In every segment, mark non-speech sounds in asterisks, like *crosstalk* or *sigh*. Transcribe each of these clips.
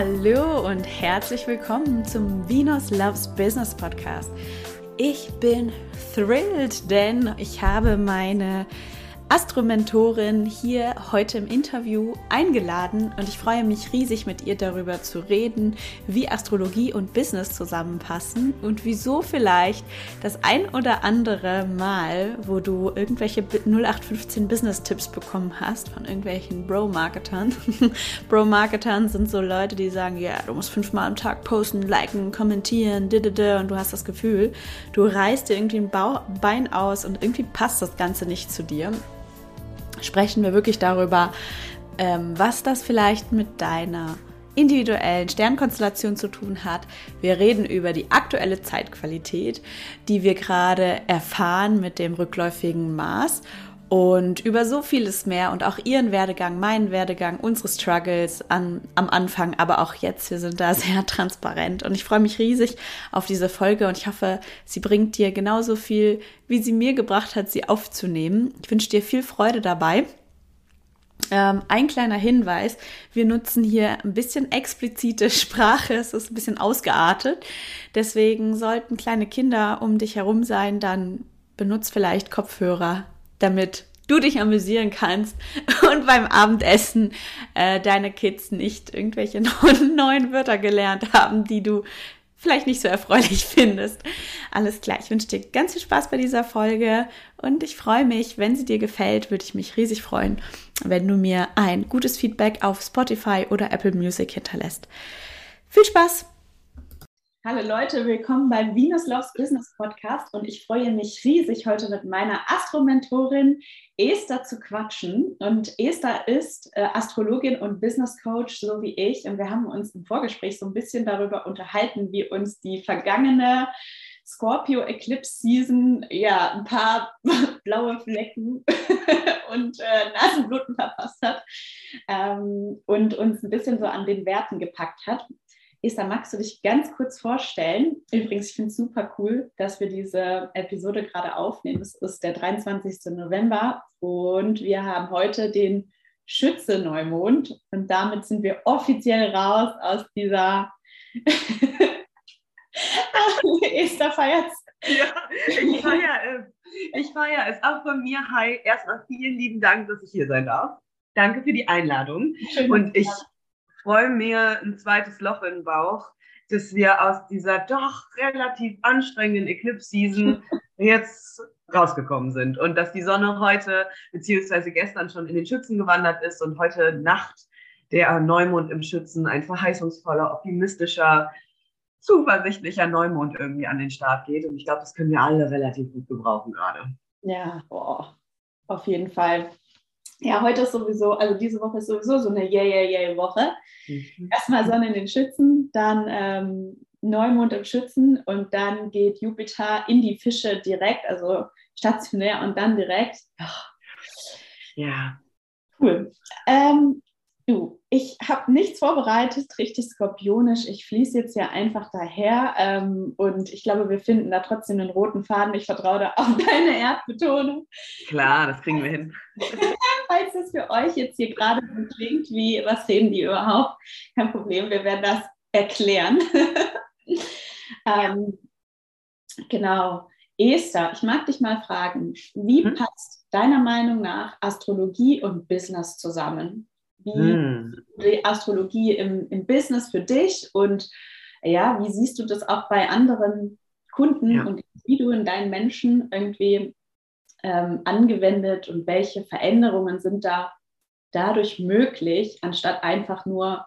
Hallo und herzlich willkommen zum Venus Loves Business Podcast. Ich bin thrilled, denn ich habe meine Astromentorin hier heute im Interview eingeladen und ich freue mich riesig mit ihr darüber zu reden, wie Astrologie und Business zusammenpassen und wieso vielleicht das ein oder andere Mal, wo du irgendwelche 0815 Business Tipps bekommen hast von irgendwelchen Bro-Marketern. *laughs* Bro-Marketern sind so Leute, die sagen, ja, du musst fünfmal am Tag posten, liken, kommentieren, und du hast das Gefühl, du reißt dir irgendwie ein Bein aus und irgendwie passt das Ganze nicht zu dir sprechen wir wirklich darüber, ähm, was das vielleicht mit deiner individuellen Sternkonstellation zu tun hat. Wir reden über die aktuelle Zeitqualität, die wir gerade erfahren mit dem rückläufigen Mars und über so vieles mehr und auch ihren Werdegang, meinen Werdegang, unsere Struggles an, am Anfang, aber auch jetzt. Wir sind da *laughs* sehr transparent und ich freue mich riesig auf diese Folge und ich hoffe, sie bringt dir genauso viel, wie sie mir gebracht hat, sie aufzunehmen. Ich wünsche dir viel Freude dabei. Ähm, ein kleiner Hinweis, wir nutzen hier ein bisschen explizite *laughs* Sprache, es ist ein bisschen ausgeartet. Deswegen sollten kleine Kinder um dich herum sein, dann benutzt vielleicht Kopfhörer, damit du dich amüsieren kannst *laughs* und beim Abendessen äh, deine Kids nicht irgendwelche *laughs* neuen Wörter gelernt haben, die du vielleicht nicht so erfreulich *laughs* findest. Alles klar, ich wünsche dir ganz viel Spaß bei dieser Folge und ich freue mich, wenn sie dir gefällt, würde ich mich riesig freuen, wenn du mir ein gutes Feedback auf Spotify oder Apple Music hinterlässt. Viel Spaß! Hallo Leute, willkommen beim Venus Loves Business Podcast und ich freue mich riesig, heute mit meiner Astro-Mentorin Esther zu quatschen. Und Esther ist äh, Astrologin und Business Coach, so wie ich. Und wir haben uns im Vorgespräch so ein bisschen darüber unterhalten, wie uns die vergangene Scorpio Eclipse Season ja ein paar *laughs* blaue Flecken *laughs* und äh, Nasenbluten verpasst hat ähm, und uns ein bisschen so an den Werten gepackt hat. Esther, magst du dich ganz kurz vorstellen? Übrigens, ich finde es super cool, dass wir diese Episode gerade aufnehmen. Es ist der 23. November und wir haben heute den Schütze-Neumond und damit sind wir offiziell raus aus dieser *laughs* Esther feiert Ja, ich feiere es. Ich feiere es. Auch von mir. Hi, erstmal vielen lieben Dank, dass ich hier sein darf. Danke für die Einladung. Schön, und ich freue mir ein zweites Loch in den Bauch, dass wir aus dieser doch relativ anstrengenden Eclipse-Season *laughs* jetzt rausgekommen sind und dass die Sonne heute beziehungsweise gestern schon in den Schützen gewandert ist und heute Nacht der Neumond im Schützen ein verheißungsvoller, optimistischer, zuversichtlicher Neumond irgendwie an den Start geht. Und ich glaube, das können wir alle relativ gut gebrauchen gerade. Ja, boah, auf jeden Fall. Ja, heute ist sowieso, also diese Woche ist sowieso so eine Yay, Yay, Yay Woche. Mhm. Erstmal Sonne in den Schützen, dann ähm, Neumond im Schützen und dann geht Jupiter in die Fische direkt, also stationär und dann direkt. Ja. Cool. Ähm, Du, ich habe nichts vorbereitet, richtig skorpionisch. Ich fließe jetzt ja einfach daher ähm, und ich glaube, wir finden da trotzdem einen roten Faden. Ich vertraue da auf deine Erdbetonung. Klar, das kriegen wir hin. *laughs* Falls es für euch jetzt hier gerade so klingt, wie was reden die überhaupt? Kein Problem, wir werden das erklären. *laughs* ähm, genau. Esther, ich mag dich mal fragen, wie hm? passt deiner Meinung nach Astrologie und Business zusammen? Wie hm. die Astrologie im, im Business für dich und ja, wie siehst du das auch bei anderen Kunden ja. und Individuen, deinen Menschen irgendwie ähm, angewendet und welche Veränderungen sind da dadurch möglich, anstatt einfach nur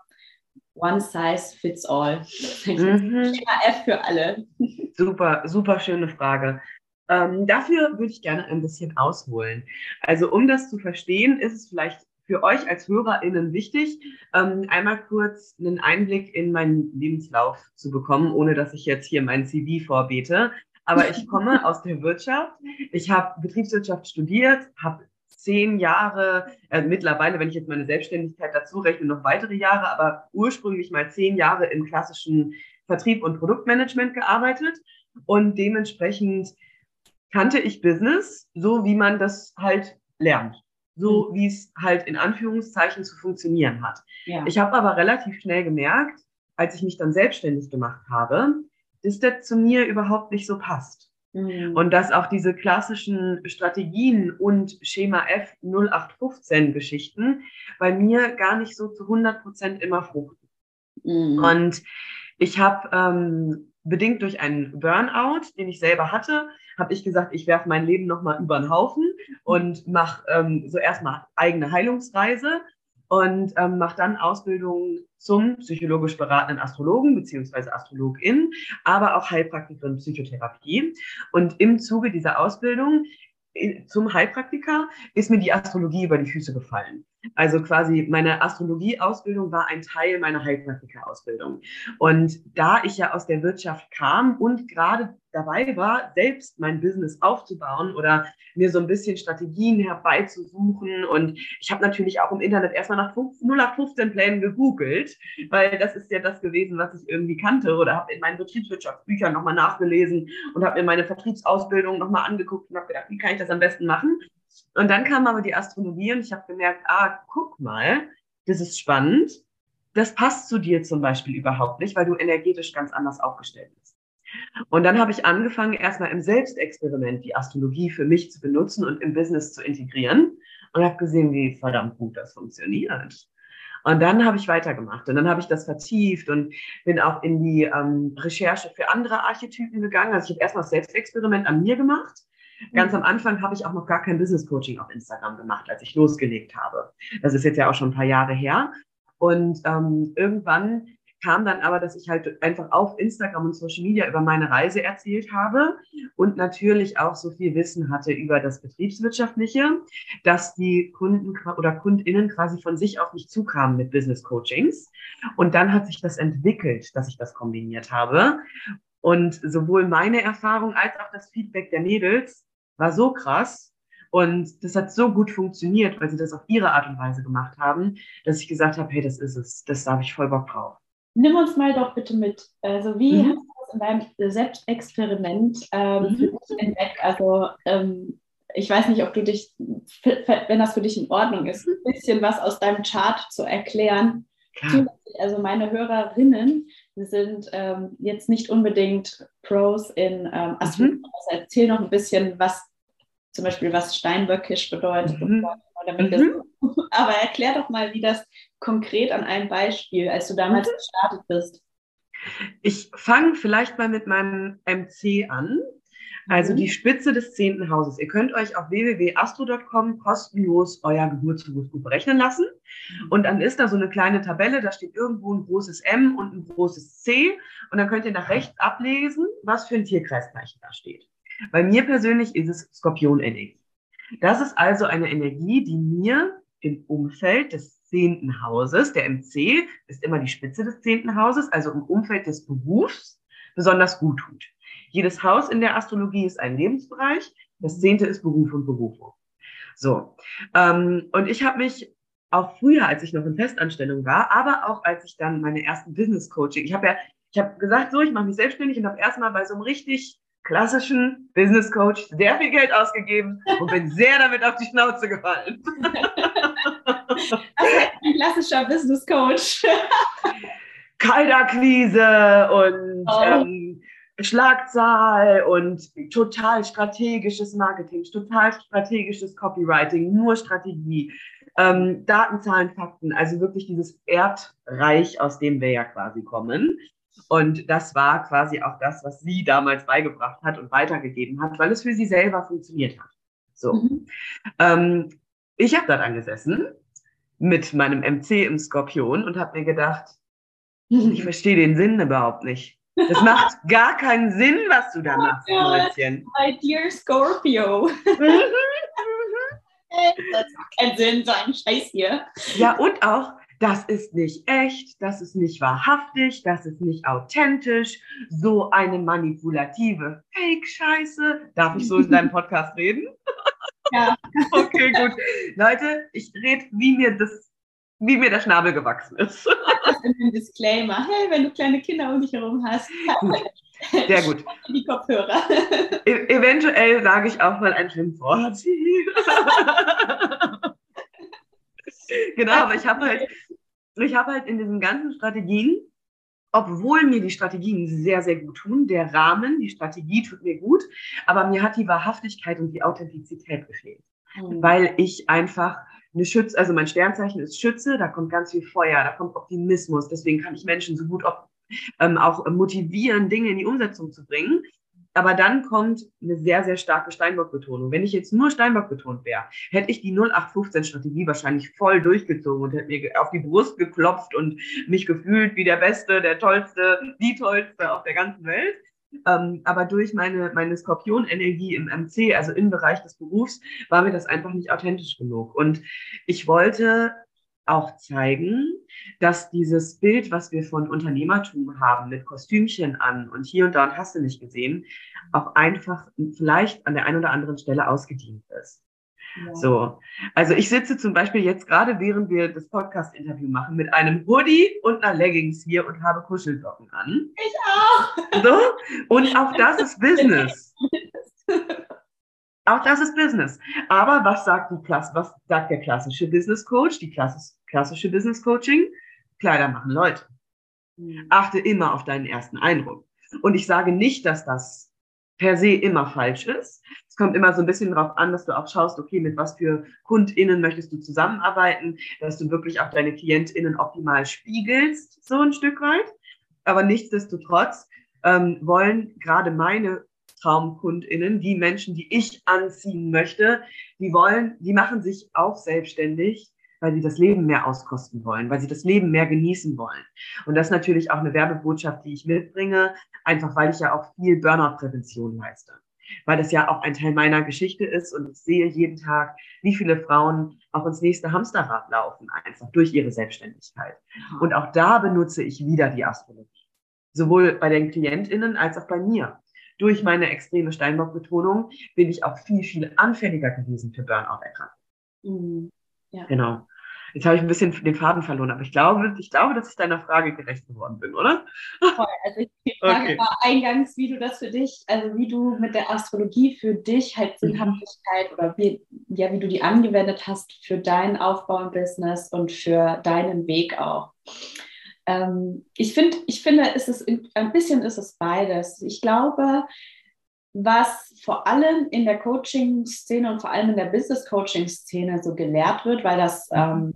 One Size Fits All? Mhm. F für alle. Super, super schöne Frage. Ähm, dafür würde ich gerne ein bisschen ausholen. Also um das zu verstehen, ist es vielleicht für euch als HörerInnen wichtig, ähm, einmal kurz einen Einblick in meinen Lebenslauf zu bekommen, ohne dass ich jetzt hier mein CV vorbete. Aber ich komme *laughs* aus der Wirtschaft. Ich habe Betriebswirtschaft studiert, habe zehn Jahre, äh, mittlerweile, wenn ich jetzt meine Selbstständigkeit dazu rechne, noch weitere Jahre, aber ursprünglich mal zehn Jahre im klassischen Vertrieb und Produktmanagement gearbeitet. Und dementsprechend kannte ich Business, so wie man das halt lernt so mhm. wie es halt in Anführungszeichen zu funktionieren hat. Ja. Ich habe aber relativ schnell gemerkt, als ich mich dann selbstständig gemacht habe, dass das zu mir überhaupt nicht so passt. Mhm. Und dass auch diese klassischen Strategien und Schema F 0815 Geschichten bei mir gar nicht so zu 100 Prozent immer fruchten. Mhm. Und ich habe ähm, bedingt durch einen Burnout, den ich selber hatte, habe ich gesagt, ich werfe mein Leben nochmal über den Haufen und mache ähm, so erstmal eigene Heilungsreise und ähm, mache dann Ausbildung zum psychologisch beratenden Astrologen bzw. Astrologin, aber auch Heilpraktikerin Psychotherapie. Und im Zuge dieser Ausbildung zum Heilpraktiker ist mir die Astrologie über die Füße gefallen. Also quasi meine Astrologie-Ausbildung war ein Teil meiner Heilpraktiker-Ausbildung. Und da ich ja aus der Wirtschaft kam und gerade dabei war, selbst mein Business aufzubauen oder mir so ein bisschen Strategien herbeizusuchen. Und ich habe natürlich auch im Internet erstmal nach 0815 Plänen gegoogelt, weil das ist ja das gewesen, was ich irgendwie kannte oder habe in meinen Betriebswirtschaftsbüchern nochmal nachgelesen und habe mir meine Vertriebsausbildung nochmal angeguckt und habe gedacht, wie kann ich das am besten machen? Und dann kam aber die Astrologie und ich habe gemerkt, ah, guck mal, das ist spannend. Das passt zu dir zum Beispiel überhaupt nicht, weil du energetisch ganz anders aufgestellt bist. Und dann habe ich angefangen, erstmal im Selbstexperiment die Astrologie für mich zu benutzen und im Business zu integrieren und habe gesehen, wie verdammt gut das funktioniert. Und dann habe ich weitergemacht und dann habe ich das vertieft und bin auch in die ähm, Recherche für andere Archetypen gegangen. Also ich habe erstmal das Selbstexperiment an mir gemacht Ganz mhm. am Anfang habe ich auch noch gar kein Business Coaching auf Instagram gemacht, als ich losgelegt habe. Das ist jetzt ja auch schon ein paar Jahre her. Und ähm, irgendwann kam dann aber, dass ich halt einfach auf Instagram und Social Media über meine Reise erzählt habe und natürlich auch so viel Wissen hatte über das Betriebswirtschaftliche, dass die Kunden oder Kundinnen quasi von sich auf mich zukamen mit Business Coachings. Und dann hat sich das entwickelt, dass ich das kombiniert habe. Und sowohl meine Erfahrung als auch das Feedback der Mädels war so krass und das hat so gut funktioniert, weil sie das auf ihre Art und Weise gemacht haben, dass ich gesagt habe, hey, das ist es, das da habe ich voll Bock drauf. Nimm uns mal doch bitte mit. Also wie mhm. hast du das in deinem Selbstexperiment ähm, mhm. für dich entdeckt? Also ähm, ich weiß nicht, ob du dich, wenn das für dich in Ordnung ist, ein bisschen was aus deinem Chart zu erklären. Klar. Also meine Hörerinnen sind ähm, jetzt nicht unbedingt Pros in ähm, Astrologie. Mhm. Also erzähl noch ein bisschen, was zum Beispiel was Steinböckisch bedeutet. Mhm. Mhm. *laughs* aber erklär doch mal, wie das konkret an einem Beispiel, als du damals mhm. gestartet bist. Ich fange vielleicht mal mit meinem MC an. Also mhm. die Spitze des zehnten Hauses. Ihr könnt euch auf www.astro.com kostenlos euer Geburtshoroskop berechnen lassen. Und dann ist da so eine kleine Tabelle, da steht irgendwo ein großes M und ein großes C. Und dann könnt ihr nach rechts ablesen, was für ein Tierkreiszeichen da steht. Bei mir persönlich ist es Skorpionenergie. Das ist also eine Energie, die mir im Umfeld des zehnten Hauses, der MC ist immer die Spitze des zehnten Hauses, also im Umfeld des Berufs, besonders gut tut. Jedes Haus in der Astrologie ist ein Lebensbereich. Das zehnte ist Beruf und Berufung. So. Ähm, und ich habe mich auch früher, als ich noch in Festanstellung war, aber auch als ich dann meine ersten Business Coaching, ich habe ja, ich habe gesagt, so, ich mache mich selbstständig und habe erstmal bei so einem richtig klassischen Business Coach sehr viel Geld ausgegeben und bin sehr damit auf die Schnauze gefallen. Also ein klassischer Business Coach. Kaltakquise und oh. ähm, Schlagzahl und total strategisches Marketing, total strategisches Copywriting, nur Strategie, ähm, Daten, Zahlen, Fakten, also wirklich dieses Erdreich, aus dem wir ja quasi kommen. Und das war quasi auch das, was sie damals beigebracht hat und weitergegeben hat, weil es für sie selber funktioniert hat. So. Mhm. Ähm, ich habe da dann gesessen mit meinem MC im Skorpion und habe mir gedacht, ich verstehe den Sinn überhaupt nicht. Das macht gar keinen Sinn, was du da machst, oh Mäuschen. My dear Scorpio. *laughs* das macht keinen Sinn, so ein Scheiß hier. Ja, und auch, das ist nicht echt, das ist nicht wahrhaftig, das ist nicht authentisch. So eine manipulative Fake-Scheiße. Darf ich so in deinem Podcast reden? Ja. *laughs* okay, gut. Leute, ich rede, wie mir das wie mir der Schnabel gewachsen ist. *laughs* Das in dem Disclaimer. Hey, wenn du kleine Kinder um dich herum hast. Gut. *laughs* Sehr gut. Die Kopfhörer. E eventuell sage ich auch mal ein Schimpfwort. *laughs* genau, aber ich habe halt, ich habe halt in diesen ganzen Strategien, obwohl mir die Strategien sehr, sehr gut tun, der Rahmen, die Strategie tut mir gut, aber mir hat die Wahrhaftigkeit und die Authentizität gefehlt. Mhm. Weil ich einfach eine Schütze, also mein Sternzeichen ist Schütze, da kommt ganz viel Feuer, da kommt Optimismus, deswegen kann ich Menschen so gut ähm, auch motivieren, Dinge in die Umsetzung zu bringen. Aber dann kommt eine sehr, sehr starke Steinbock-Betonung. Wenn ich jetzt nur Steinbock betont wäre, hätte ich die 0815-Strategie wahrscheinlich voll durchgezogen und hätte mir auf die Brust geklopft und mich gefühlt wie der Beste, der Tollste, die Tollste auf der ganzen Welt. Ähm, aber durch meine, meine Skorpion-Energie im MC, also im Bereich des Berufs, war mir das einfach nicht authentisch genug. Und ich wollte auch zeigen, dass dieses Bild, was wir von Unternehmertum haben, mit Kostümchen an und hier und da und hast du nicht gesehen, auch einfach vielleicht an der einen oder anderen Stelle ausgedient ist. Ja. So, also ich sitze zum Beispiel jetzt gerade, während wir das Podcast-Interview machen, mit einem Hoodie und einer Leggings hier und habe Kuschelsocken an. Ich auch. So, und auch das ist Business. Auch das ist Business. Aber was sagt, die Klasse, was sagt der klassische Business Coach, die klassische Business Coaching? Kleider machen Leute. Mhm. Achte immer auf deinen ersten Eindruck. Und ich sage nicht, dass das per se immer falsch ist. Es kommt immer so ein bisschen darauf an, dass du auch schaust, okay, mit was für KundInnen möchtest du zusammenarbeiten, dass du wirklich auch deine KlientInnen optimal spiegelst, so ein Stück weit. Aber nichtsdestotrotz ähm, wollen gerade meine TraumkundInnen, die Menschen, die ich anziehen möchte, die wollen, die machen sich auch selbstständig, weil sie das Leben mehr auskosten wollen, weil sie das Leben mehr genießen wollen. Und das ist natürlich auch eine Werbebotschaft, die ich mitbringe, einfach weil ich ja auch viel Burnout-Prävention leiste. Weil das ja auch ein Teil meiner Geschichte ist und ich sehe jeden Tag, wie viele Frauen auch ins nächste Hamsterrad laufen, einfach durch ihre Selbstständigkeit. Und auch da benutze ich wieder die Astrologie. Sowohl bei den KlientInnen als auch bei mir durch meine extreme Steinbock-Betonung bin ich auch viel, viel anfälliger gewesen für Burnout-Erkrankungen. Mhm. Ja. Genau. Jetzt habe ich ein bisschen den Faden verloren, aber ich glaube, ich glaube, dass ich deiner Frage gerecht geworden bin, oder? Voll. Also die Frage okay. war eingangs, wie du das für dich, also wie du mit der Astrologie für dich halt mhm. Sinnhaftigkeit mhm. oder wie, ja, wie du die angewendet hast für deinen Aufbau im Business und für deinen Weg auch. Ähm, ich, find, ich finde, ist es ein bisschen ist es beides. Ich glaube, was vor allem in der Coaching-Szene und vor allem in der Business-Coaching-Szene so gelehrt wird, weil das ähm,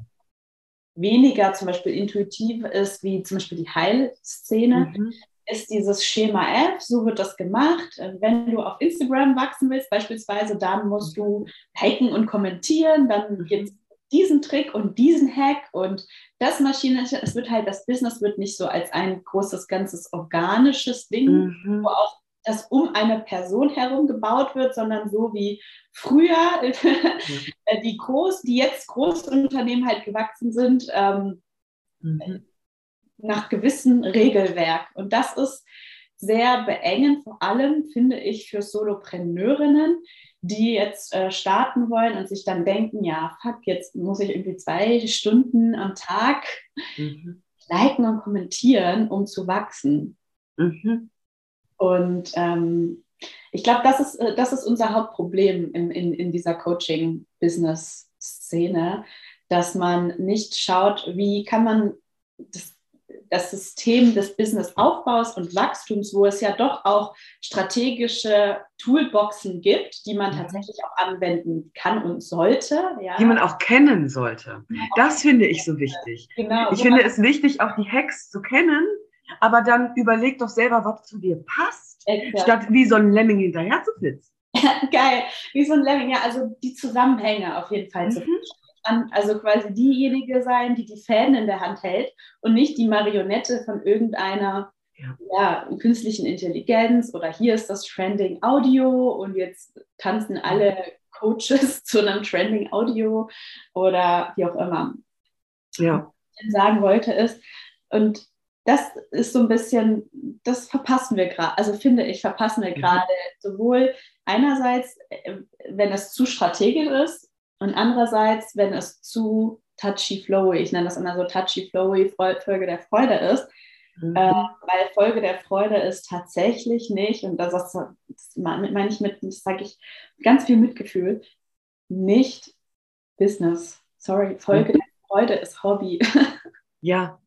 weniger zum Beispiel intuitiv ist wie zum Beispiel die Heilszene, mhm. ist dieses Schema F, so wird das gemacht. Wenn du auf Instagram wachsen willst, beispielsweise, dann musst du liken und kommentieren, dann gibt es diesen Trick und diesen Hack und das Maschine, es wird halt, das Business wird nicht so als ein großes, ganzes organisches Ding, mhm. wo auch das um eine Person herum gebaut wird, sondern so wie früher mhm. *laughs* die groß, die jetzt Großunternehmen halt gewachsen sind, ähm, mhm. nach gewissen Regelwerk. Und das ist sehr beengend, vor allem finde ich für Solopreneurinnen, die jetzt äh, starten wollen und sich dann denken, ja, fuck, jetzt muss ich irgendwie zwei Stunden am Tag mhm. liken und kommentieren, um zu wachsen. Mhm. Und ähm, ich glaube, das ist, äh, das ist unser Hauptproblem in, in, in dieser Coaching-Business-Szene, dass man nicht schaut, wie kann man das das System des Businessaufbaus und Wachstums, wo es ja doch auch strategische Toolboxen gibt, die man mhm. tatsächlich auch anwenden kann und sollte. Ja. Die man auch kennen sollte. Das finde ich so wichtig. Genau, ich finde es wichtig, auch die Hacks zu kennen, aber dann überleg doch selber, was zu dir passt, Exakt. statt wie so ein Lemming hinterher zu flitzen. *laughs* Geil, wie so ein Lemming, ja, also die Zusammenhänge auf jeden Fall mhm. zu an, also quasi diejenige sein, die die Fäden in der Hand hält und nicht die Marionette von irgendeiner ja. ja. künstlichen Intelligenz oder hier ist das Trending Audio und jetzt tanzen alle Coaches *laughs* zu einem Trending Audio oder wie auch immer. Ja. Was ich sagen wollte ist, und das ist so ein bisschen, das verpassen wir gerade, also finde ich, verpassen wir gerade sowohl einerseits, äh, wenn es zu strategisch ist, und andererseits, wenn es zu touchy-flowy, ich nenne das immer so touchy-flowy Folge der Freude ist, mhm. äh, weil Folge der Freude ist tatsächlich nicht, und das, das, das meine ich mit, das sage ich ganz viel Mitgefühl, nicht Business. Sorry, Folge mhm. der Freude ist Hobby. *laughs* ja,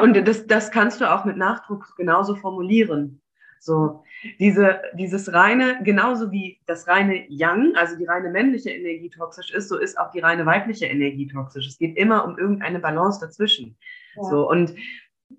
und das, das kannst du auch mit Nachdruck genauso formulieren. So, diese, dieses reine, genauso wie das reine Yang, also die reine männliche Energie toxisch ist, so ist auch die reine weibliche Energie toxisch. Es geht immer um irgendeine Balance dazwischen. Ja. So, und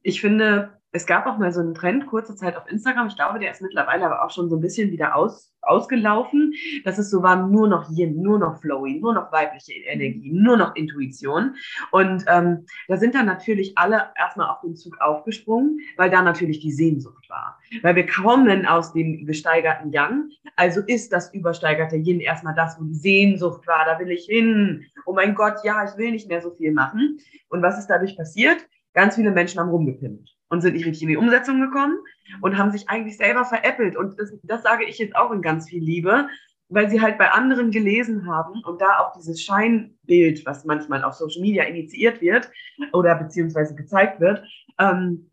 ich finde, es gab auch mal so einen Trend kurze Zeit auf Instagram. Ich glaube, der ist mittlerweile aber auch schon so ein bisschen wieder aus, ausgelaufen, dass es so war, nur noch Yin, nur noch Flowy, nur noch weibliche Energie, nur noch Intuition. Und ähm, da sind dann natürlich alle erstmal auf den Zug aufgesprungen, weil da natürlich die Sehnsucht war. Weil wir kommen aus dem gesteigerten Yang, also ist das übersteigerte Yin erstmal das, wo die Sehnsucht war, da will ich hin. Oh mein Gott, ja, ich will nicht mehr so viel machen. Und was ist dadurch passiert? Ganz viele Menschen haben rumgepimmelt und sind nicht richtig in die Umsetzung gekommen und haben sich eigentlich selber veräppelt. Und das, das sage ich jetzt auch in ganz viel Liebe, weil sie halt bei anderen gelesen haben und da auch dieses Scheinbild, was manchmal auf Social Media initiiert wird oder beziehungsweise gezeigt wird, ähm,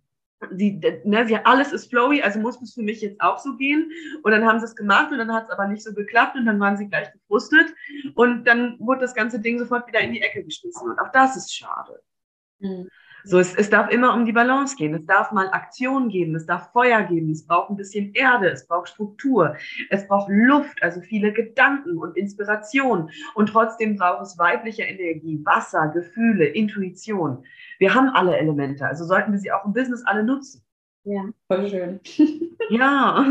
die, ne, sie, alles ist flowy, also muss es für mich jetzt auch so gehen. Und dann haben sie es gemacht und dann hat es aber nicht so geklappt und dann waren sie gleich gefrustet und dann wurde das ganze Ding sofort wieder in die Ecke geschmissen. Und auch das ist schade. Mhm. So, es, es darf immer um die Balance gehen. Es darf mal Aktion geben, es darf Feuer geben, es braucht ein bisschen Erde, es braucht Struktur, es braucht Luft, also viele Gedanken und Inspiration. Und trotzdem braucht es weibliche Energie, Wasser, Gefühle, Intuition. Wir haben alle Elemente, also sollten wir sie auch im Business alle nutzen. Ja, voll schön. *laughs* ja.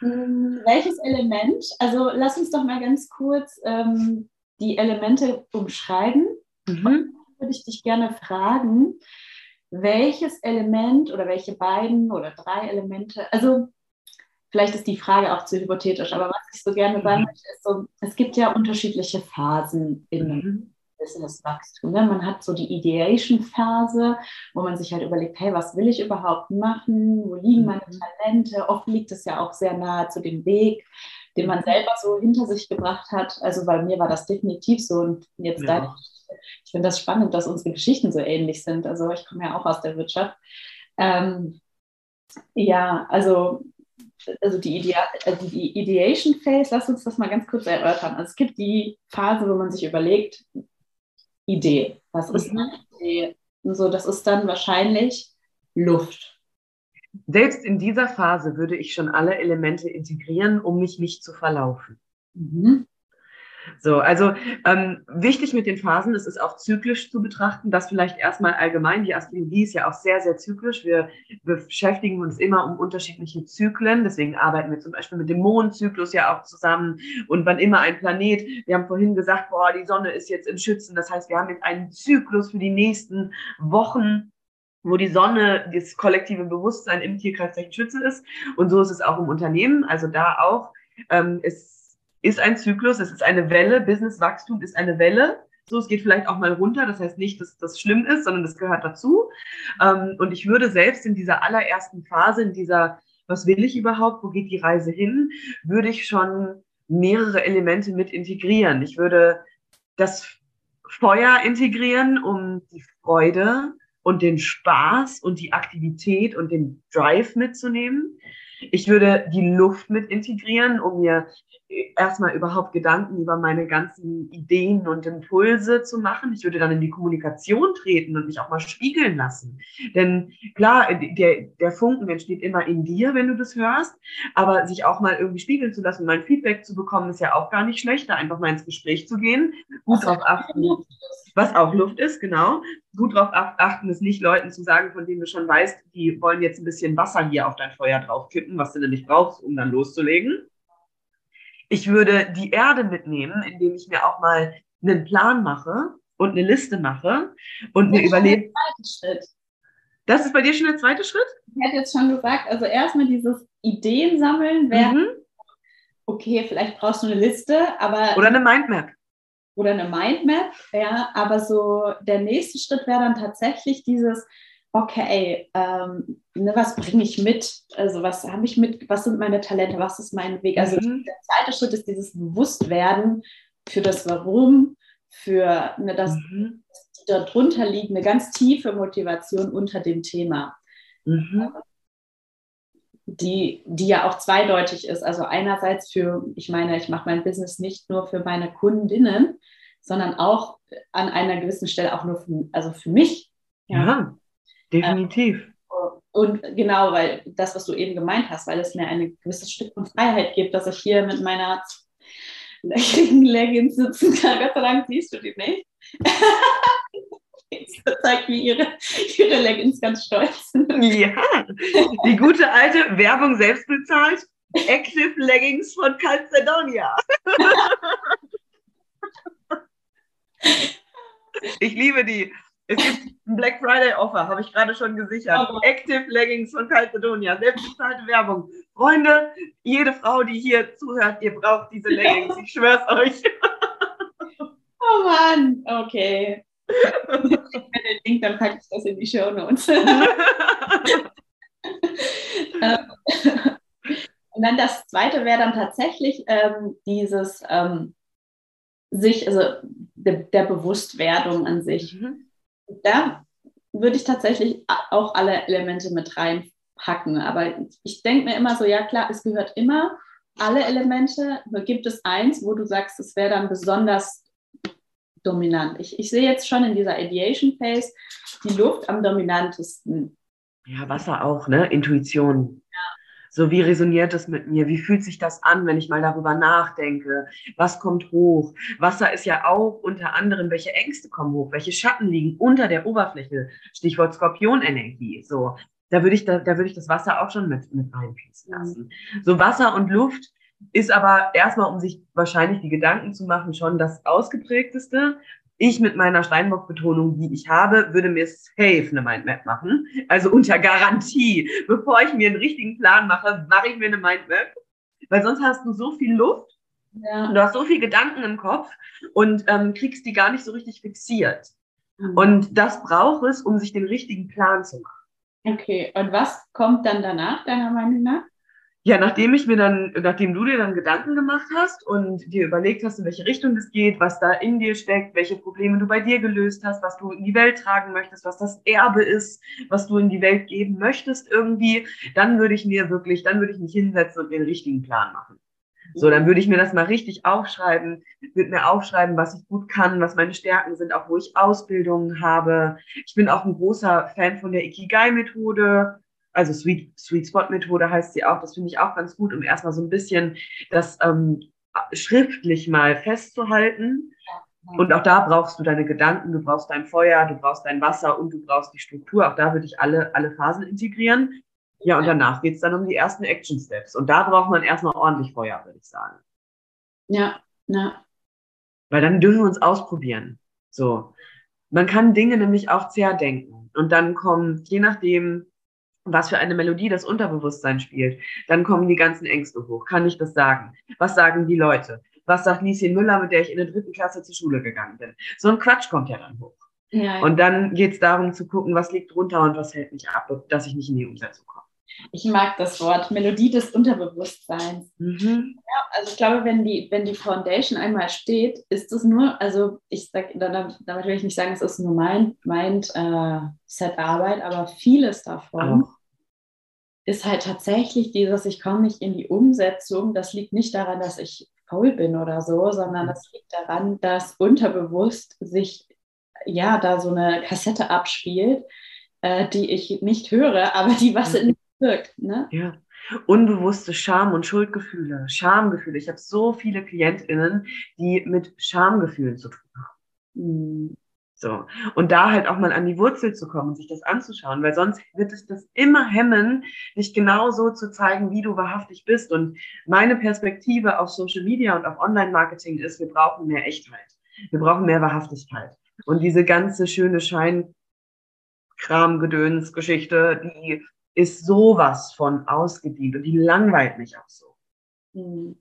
Hm, welches Element, also lass uns doch mal ganz kurz ähm, die Elemente umschreiben. Mhm würde ich dich gerne fragen, welches Element oder welche beiden oder drei Elemente, also vielleicht ist die Frage auch zu hypothetisch, aber was ich so gerne sagen mhm. möchte, ist so, es gibt ja unterschiedliche Phasen in einem mhm. Businesswachstum. Ne? Man hat so die Ideation-Phase, wo man sich halt überlegt, hey, was will ich überhaupt machen? Wo liegen mhm. meine Talente? Oft liegt es ja auch sehr nahe zu dem Weg, den man selber so hinter sich gebracht hat. Also bei mir war das definitiv so und jetzt ja. deine ich finde das spannend, dass unsere Geschichten so ähnlich sind. Also ich komme ja auch aus der Wirtschaft. Ähm, ja, also, also die, Idea also die Ideation Phase, lass uns das mal ganz kurz erörtern. Also es gibt die Phase, wo man sich überlegt, Idee, was ist eine Idee? Und so, das ist dann wahrscheinlich Luft. Selbst in dieser Phase würde ich schon alle Elemente integrieren, um mich nicht zu verlaufen. Mhm. So, also ähm, wichtig mit den Phasen, das ist auch zyklisch zu betrachten, das vielleicht erstmal allgemein. Die Astrologie ist ja auch sehr, sehr zyklisch. Wir, beschäftigen uns immer um unterschiedliche Zyklen. Deswegen arbeiten wir zum Beispiel mit dem Mondzyklus ja auch zusammen. Und wann immer ein Planet, wir haben vorhin gesagt, boah, die Sonne ist jetzt im Schützen. Das heißt, wir haben jetzt einen Zyklus für die nächsten Wochen wo die Sonne das kollektive Bewusstsein im Tierkreiszeichen Schütze ist. Und so ist es auch im Unternehmen. Also da auch ähm, ist ist ein Zyklus, es ist eine Welle, Businesswachstum ist eine Welle. So, es geht vielleicht auch mal runter. Das heißt nicht, dass das schlimm ist, sondern das gehört dazu. Ähm, und ich würde selbst in dieser allerersten Phase, in dieser, was will ich überhaupt, wo geht die Reise hin, würde ich schon mehrere Elemente mit integrieren. Ich würde das Feuer integrieren, um die Freude und den Spaß und die Aktivität und den Drive mitzunehmen. Ich würde die Luft mit integrieren, um mir erstmal überhaupt Gedanken über meine ganzen Ideen und Impulse zu machen. Ich würde dann in die Kommunikation treten und mich auch mal spiegeln lassen. Denn klar, der, der Funken entsteht immer in dir, wenn du das hörst, aber sich auch mal irgendwie spiegeln zu lassen, mein Feedback zu bekommen, ist ja auch gar nicht schlecht, da einfach mal ins Gespräch zu gehen, gut drauf achten, was auch Luft ist, genau. Gut drauf achten, es nicht Leuten zu sagen, von denen du schon weißt, die wollen jetzt ein bisschen Wasser hier auf dein Feuer draufkippen, was du nicht brauchst, um dann loszulegen. Ich würde die Erde mitnehmen, indem ich mir auch mal einen Plan mache und eine Liste mache und mir überlege. Das ist bei dir schon der zweite Schritt? Ich hätte jetzt schon gesagt, also erstmal dieses Ideen sammeln mhm. okay, vielleicht brauchst du eine Liste, aber. Oder eine Mindmap. Oder eine Mindmap, ja, aber so der nächste Schritt wäre dann tatsächlich dieses, okay, ähm, ne, was bringe ich mit? Also was habe ich mit, was sind meine Talente, was ist mein Weg? Also mhm. der zweite Schritt ist dieses Bewusstwerden für das Warum, für ne, das mhm. darunter liegt, eine ganz tiefe Motivation unter dem Thema. Mhm. Die, die ja auch zweideutig ist. Also einerseits für, ich meine, ich mache mein Business nicht nur für meine Kundinnen, sondern auch an einer gewissen Stelle auch nur für, also für mich. Ja definitiv. Ähm, und genau, weil das, was du eben gemeint hast, weil es mir ein gewisses Stück von Freiheit gibt, dass ich hier mit meiner löchrigen Leggings sitzen kann. Gott sei Dank siehst du die nicht. *laughs* Jetzt zeigt mir ihre, ihre Leggings ganz stolz. Ja, die gute alte Werbung selbst bezahlt. Active Leggings von Calcedonia. *laughs* Ich liebe die. Es gibt ein Black Friday Offer, habe ich gerade schon gesichert. Oh. Active Leggings von Calcedonia, selbstbezahlte Werbung. Freunde, jede Frau, die hier zuhört, ihr braucht diese Leggings. Ich schwör's euch. *laughs* Oh Mann, okay. Wenn ihr denkt, dann packe ich das in die Show Notes. *laughs* Und dann das zweite wäre dann tatsächlich ähm, dieses ähm, sich, also der, der, Bewusstwerdung an sich. Mhm. Da würde ich tatsächlich auch alle Elemente mit reinpacken. Aber ich denke mir immer so, ja klar, es gehört immer alle Elemente. Nur gibt es eins, wo du sagst, es wäre dann besonders dominant. Ich, ich sehe jetzt schon in dieser Ideation Phase die Luft am dominantesten. Ja, Wasser auch, ne? Intuition. So, wie resoniert es mit mir? Wie fühlt sich das an, wenn ich mal darüber nachdenke? Was kommt hoch? Wasser ist ja auch unter anderem, welche Ängste kommen hoch? Welche Schatten liegen unter der Oberfläche? Stichwort Skorpionenergie. So, da würde ich, da, da würde ich das Wasser auch schon mit, mit reinfließen lassen. So, Wasser und Luft ist aber erstmal, um sich wahrscheinlich die Gedanken zu machen, schon das ausgeprägteste ich mit meiner Steinbock-Betonung, die ich habe, würde mir safe eine Mindmap machen. Also unter Garantie. Bevor ich mir einen richtigen Plan mache, mache ich mir eine Mindmap. Weil sonst hast du so viel Luft. Ja. Du hast so viel Gedanken im Kopf und ähm, kriegst die gar nicht so richtig fixiert. Mhm. Und das braucht es, um sich den richtigen Plan zu machen. Okay, und was kommt dann danach, deiner Meinung nach? Ja, nachdem ich mir dann, nachdem du dir dann Gedanken gemacht hast und dir überlegt hast, in welche Richtung das geht, was da in dir steckt, welche Probleme du bei dir gelöst hast, was du in die Welt tragen möchtest, was das Erbe ist, was du in die Welt geben möchtest irgendwie, dann würde ich mir wirklich, dann würde ich mich hinsetzen und mir einen richtigen Plan machen. So, dann würde ich mir das mal richtig aufschreiben, würde mir aufschreiben, was ich gut kann, was meine Stärken sind, auch wo ich Ausbildungen habe. Ich bin auch ein großer Fan von der Ikigai-Methode also Sweet, Sweet Spot Methode heißt sie auch, das finde ich auch ganz gut, um erstmal so ein bisschen das ähm, schriftlich mal festzuhalten. Und auch da brauchst du deine Gedanken, du brauchst dein Feuer, du brauchst dein Wasser und du brauchst die Struktur. Auch da würde ich alle, alle Phasen integrieren. Ja, und danach geht es dann um die ersten Action Steps. Und da braucht man erstmal ordentlich Feuer, würde ich sagen. Ja, ja. Weil dann dürfen wir uns ausprobieren. So. Man kann Dinge nämlich auch zerdenken. Und dann kommt, je nachdem, was für eine Melodie das Unterbewusstsein spielt, dann kommen die ganzen Ängste hoch. Kann ich das sagen? Was sagen die Leute? Was sagt Lieschen Müller, mit der ich in der dritten Klasse zur Schule gegangen bin? So ein Quatsch kommt ja dann hoch. Ja. Und dann geht es darum zu gucken, was liegt drunter und was hält mich ab, dass ich nicht in die Umsetzung komme. Ich mag das Wort Melodie des Unterbewusstseins. Mhm. Ja, also ich glaube, wenn die, wenn die Foundation einmal steht, ist es nur, also ich sag, damit, will ich nicht sagen, es ist nur mein, mein äh, Set Arbeit, aber vieles davon Auch ist halt tatsächlich dieses, ich komme nicht in die Umsetzung. Das liegt nicht daran, dass ich faul bin oder so, sondern das liegt daran, dass unterbewusst sich ja da so eine Kassette abspielt, äh, die ich nicht höre, aber die was in mir wirkt. Ne? Ja. Unbewusste Scham- und Schuldgefühle, Schamgefühle. Ich habe so viele KlientInnen, die mit Schamgefühlen zu tun haben. Mhm. So. Und da halt auch mal an die Wurzel zu kommen und sich das anzuschauen, weil sonst wird es das immer hemmen, dich genau so zu zeigen, wie du wahrhaftig bist. Und meine Perspektive auf Social Media und auf Online-Marketing ist, wir brauchen mehr Echtheit. Wir brauchen mehr Wahrhaftigkeit. Und diese ganze schöne Scheinkram-Gedöns-Geschichte, die ist sowas von ausgedient und die langweilt mich auch so. Hm.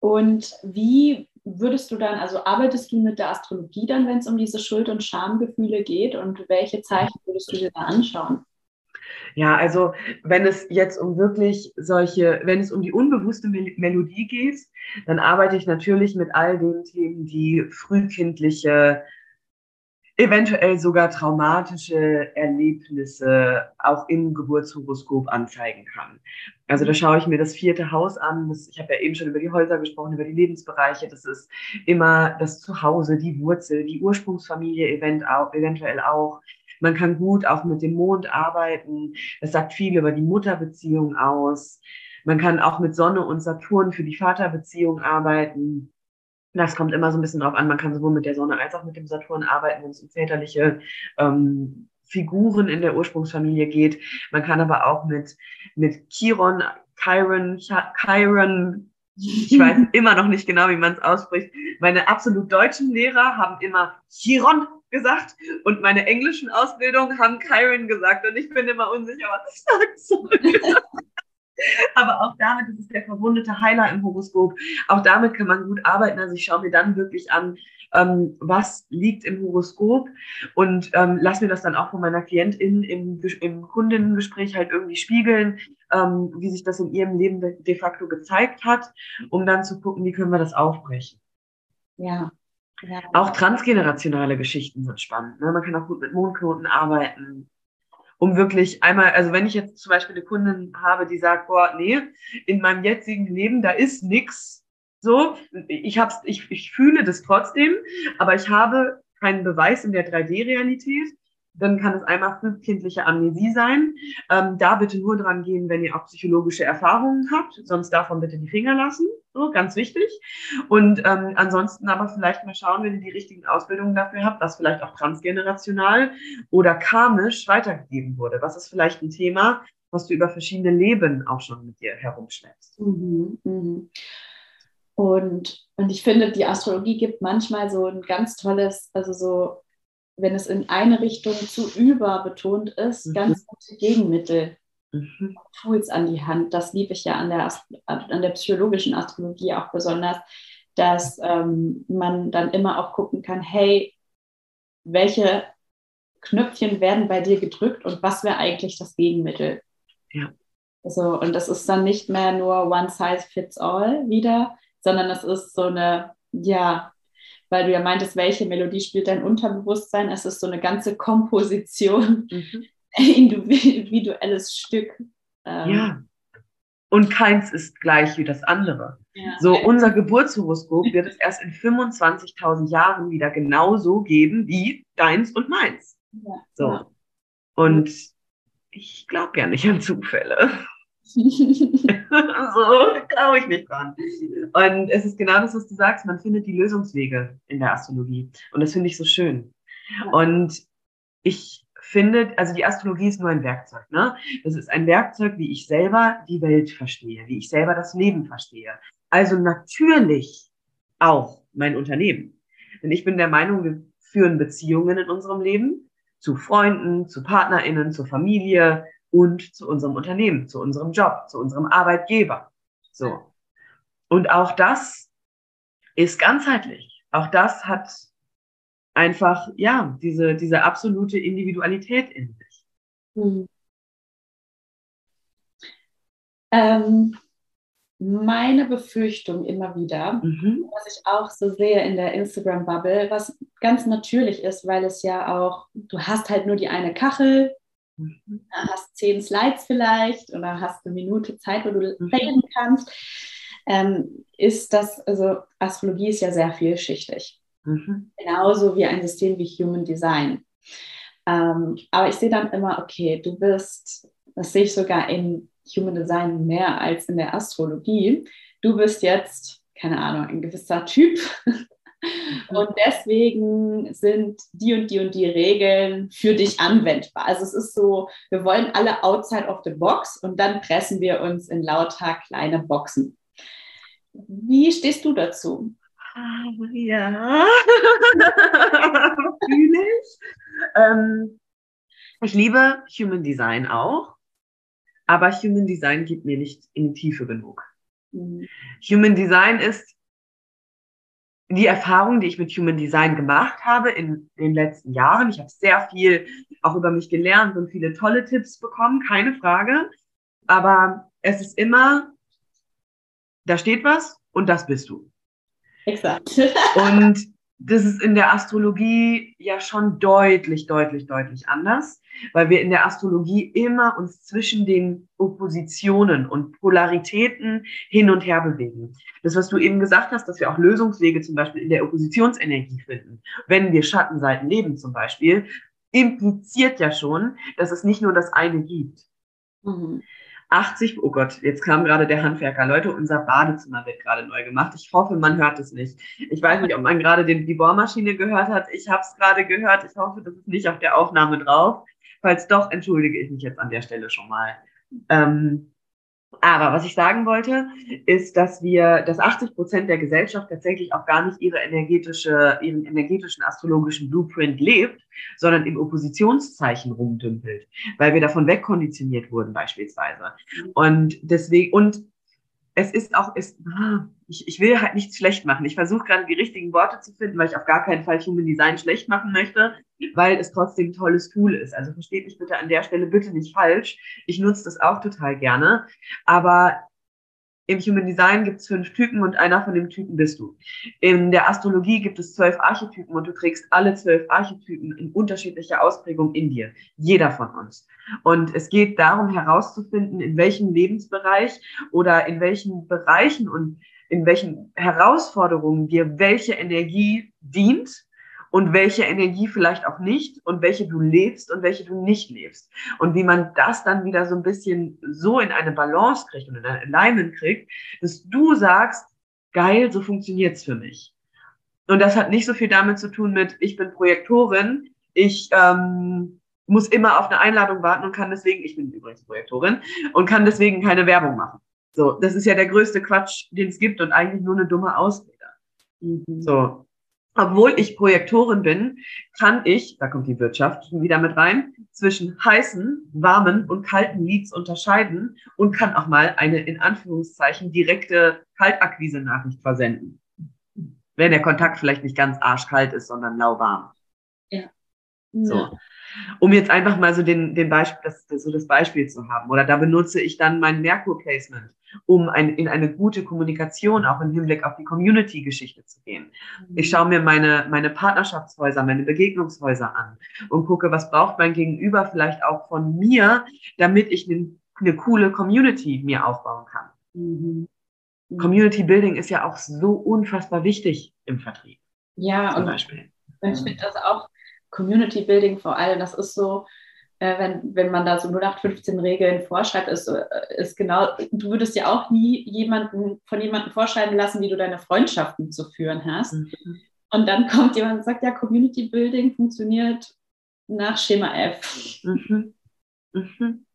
Und wie würdest du dann, also arbeitest du mit der Astrologie dann, wenn es um diese Schuld- und Schamgefühle geht und welche Zeichen würdest du dir da anschauen? Ja, also wenn es jetzt um wirklich solche, wenn es um die unbewusste Melodie geht, dann arbeite ich natürlich mit all den Themen, die frühkindliche eventuell sogar traumatische Erlebnisse auch im Geburtshoroskop anzeigen kann. Also da schaue ich mir das vierte Haus an. Das, ich habe ja eben schon über die Häuser gesprochen, über die Lebensbereiche. Das ist immer das Zuhause, die Wurzel, die Ursprungsfamilie event auch, eventuell auch. Man kann gut auch mit dem Mond arbeiten. Das sagt viel über die Mutterbeziehung aus. Man kann auch mit Sonne und Saturn für die Vaterbeziehung arbeiten. Das kommt immer so ein bisschen drauf an. Man kann sowohl mit der Sonne als auch mit dem Saturn arbeiten, wenn es um väterliche ähm, Figuren in der Ursprungsfamilie geht. Man kann aber auch mit, mit Chiron, Chiron, Chiron, ich weiß *laughs* immer noch nicht genau, wie man es ausspricht. Meine absolut deutschen Lehrer haben immer Chiron gesagt und meine englischen Ausbildungen haben Chiron gesagt und ich bin immer unsicher, was ich sagen soll. *laughs* *laughs* Aber auch damit, das ist der verwundete Heiler im Horoskop, auch damit kann man gut arbeiten. Also ich schaue mir dann wirklich an, ähm, was liegt im Horoskop und ähm, lass mir das dann auch von meiner Klientin im, im Kundinnengespräch halt irgendwie spiegeln, ähm, wie sich das in ihrem Leben de, de facto gezeigt hat, um dann zu gucken, wie können wir das aufbrechen. Ja. ja. Auch transgenerationale Geschichten sind spannend. Ne? Man kann auch gut mit Mondknoten arbeiten um wirklich einmal, also wenn ich jetzt zum Beispiel eine Kundin habe, die sagt, boah, nee, in meinem jetzigen Leben, da ist nix, so, ich hab's, ich, ich fühle das trotzdem, aber ich habe keinen Beweis in der 3D-Realität, dann kann es einmal frühkindliche Amnesie sein. Ähm, da bitte nur dran gehen, wenn ihr auch psychologische Erfahrungen habt, sonst davon bitte die Finger lassen. So, ganz wichtig. Und ähm, ansonsten aber vielleicht mal schauen, wenn ihr die richtigen Ausbildungen dafür habt, was vielleicht auch transgenerational oder karmisch weitergegeben wurde. Was ist vielleicht ein Thema, was du über verschiedene Leben auch schon mit dir herumschleppst? Mhm, mh. Und, und ich finde, die Astrologie gibt manchmal so ein ganz tolles, also so wenn es in eine Richtung zu überbetont ist, mhm. ganz gute Gegenmittel, mhm. Tools an die Hand. Das liebe ich ja an der, an der psychologischen Astrologie auch besonders, dass ähm, man dann immer auch gucken kann, hey, welche Knöpfchen werden bei dir gedrückt und was wäre eigentlich das Gegenmittel? Ja. Also, und das ist dann nicht mehr nur one size fits all wieder, sondern es ist so eine, ja, weil du ja meintest, welche Melodie spielt dein Unterbewusstsein? Es ist so eine ganze Komposition, mhm. *laughs* individuelles Stück. Ähm, ja. Und keins ist gleich wie das andere. Ja. So, unser Geburtshoroskop wird es erst in 25.000 Jahren wieder genauso geben wie deins und meins. Ja. So. Und ich glaube ja nicht an Zufälle. *laughs* *laughs* so glaube ich nicht dran. Und es ist genau das, was du sagst. Man findet die Lösungswege in der Astrologie. Und das finde ich so schön. Ja. Und ich finde, also die Astrologie ist nur ein Werkzeug. Ne? Das ist ein Werkzeug, wie ich selber die Welt verstehe, wie ich selber das Leben verstehe. Also natürlich auch mein Unternehmen. Denn ich bin der Meinung, wir führen Beziehungen in unserem Leben zu Freunden, zu PartnerInnen, zur Familie, und zu unserem Unternehmen, zu unserem Job, zu unserem Arbeitgeber. So. Und auch das ist ganzheitlich. Auch das hat einfach, ja, diese, diese absolute Individualität in sich. Hm. Ähm, meine Befürchtung immer wieder, mhm. was ich auch so sehe in der Instagram-Bubble, was ganz natürlich ist, weil es ja auch, du hast halt nur die eine Kachel, Mhm. Hast zehn Slides vielleicht oder hast eine Minute Zeit, wo du mhm. reden kannst. Ähm, ist das, also Astrologie ist ja sehr vielschichtig. Mhm. Genauso wie ein System wie Human Design. Ähm, aber ich sehe dann immer, okay, du bist, das sehe ich sogar in Human Design mehr als in der Astrologie. Du bist jetzt, keine Ahnung, ein gewisser Typ. *laughs* Und deswegen sind die und die und die Regeln für dich anwendbar. Also es ist so, wir wollen alle outside of the box und dann pressen wir uns in lauter kleine Boxen. Wie stehst du dazu? Ja, *laughs* fühle ich. Ähm, ich liebe Human Design auch, aber Human Design gibt mir nicht in die Tiefe genug. Mhm. Human Design ist die Erfahrung, die ich mit Human Design gemacht habe in den letzten Jahren. Ich habe sehr viel auch über mich gelernt und viele tolle Tipps bekommen, keine Frage. Aber es ist immer, da steht was und das bist du. Exakt. und das ist in der Astrologie ja schon deutlich, deutlich, deutlich anders, weil wir in der Astrologie immer uns zwischen den Oppositionen und Polaritäten hin und her bewegen. Das, was du eben gesagt hast, dass wir auch Lösungswege zum Beispiel in der Oppositionsenergie finden, wenn wir Schattenseiten leben zum Beispiel, impliziert ja schon, dass es nicht nur das eine gibt. Mhm. 80, oh Gott, jetzt kam gerade der Handwerker. Leute, unser Badezimmer wird gerade neu gemacht. Ich hoffe, man hört es nicht. Ich weiß nicht, ob man gerade den, die Bohrmaschine gehört hat. Ich habe es gerade gehört. Ich hoffe, das ist nicht auf der Aufnahme drauf. Falls doch, entschuldige ich mich jetzt an der Stelle schon mal. Ähm, aber was ich sagen wollte, ist, dass wir, dass 80 Prozent der Gesellschaft tatsächlich auch gar nicht ihre energetische, ihren energetischen astrologischen Blueprint lebt, sondern im Oppositionszeichen rumdümpelt, weil wir davon wegkonditioniert wurden beispielsweise. Und deswegen, und es ist auch, es, ich, ich will halt nichts schlecht machen. Ich versuche gerade die richtigen Worte zu finden, weil ich auf gar keinen Fall Human Design schlecht machen möchte, weil es trotzdem ein tolles Tool ist. Also versteht mich bitte an der Stelle bitte nicht falsch. Ich nutze das auch total gerne. Aber im Human Design gibt es fünf Typen und einer von den Typen bist du. In der Astrologie gibt es zwölf Archetypen und du trägst alle zwölf Archetypen in unterschiedlicher Ausprägung in dir. Jeder von uns. Und es geht darum herauszufinden, in welchem Lebensbereich oder in welchen Bereichen und in welchen Herausforderungen dir welche Energie dient und welche Energie vielleicht auch nicht und welche du lebst und welche du nicht lebst. Und wie man das dann wieder so ein bisschen so in eine Balance kriegt und in ein Alignment kriegt, dass du sagst, geil, so funktioniert's für mich. Und das hat nicht so viel damit zu tun mit, ich bin Projektorin, ich ähm, muss immer auf eine Einladung warten und kann deswegen, ich bin übrigens Projektorin, und kann deswegen keine Werbung machen. So, das ist ja der größte Quatsch, den es gibt und eigentlich nur eine dumme Ausrede. Mhm. So, obwohl ich Projektorin bin, kann ich, da kommt die Wirtschaft wieder mit rein, zwischen heißen, warmen und kalten Leads unterscheiden und kann auch mal eine in Anführungszeichen direkte Kaltakquise-Nachricht versenden. Wenn der Kontakt vielleicht nicht ganz arschkalt ist, sondern lauwarm. So. Ja. Um jetzt einfach mal so den, den Beispiel, das, so das Beispiel zu haben. Oder da benutze ich dann mein Merkur-Placement um ein, in eine gute Kommunikation auch im Hinblick auf die Community-Geschichte zu gehen. Ich schaue mir meine, meine Partnerschaftshäuser, meine Begegnungshäuser an und gucke, was braucht mein Gegenüber vielleicht auch von mir, damit ich eine, eine coole Community mir aufbauen kann. Mhm. Community Building ist ja auch so unfassbar wichtig im Vertrieb. Ja, zum Beispiel. ich finde das auch Community Building vor allem, das ist so, äh, wenn, wenn man da so 0815 Regeln vorschreibt, ist, äh, ist genau, du würdest ja auch nie jemanden von jemandem vorschreiben lassen, wie du deine Freundschaften zu führen hast. Mhm. Und dann kommt jemand und sagt, ja, Community Building funktioniert nach Schema F. Mhm. Mhm.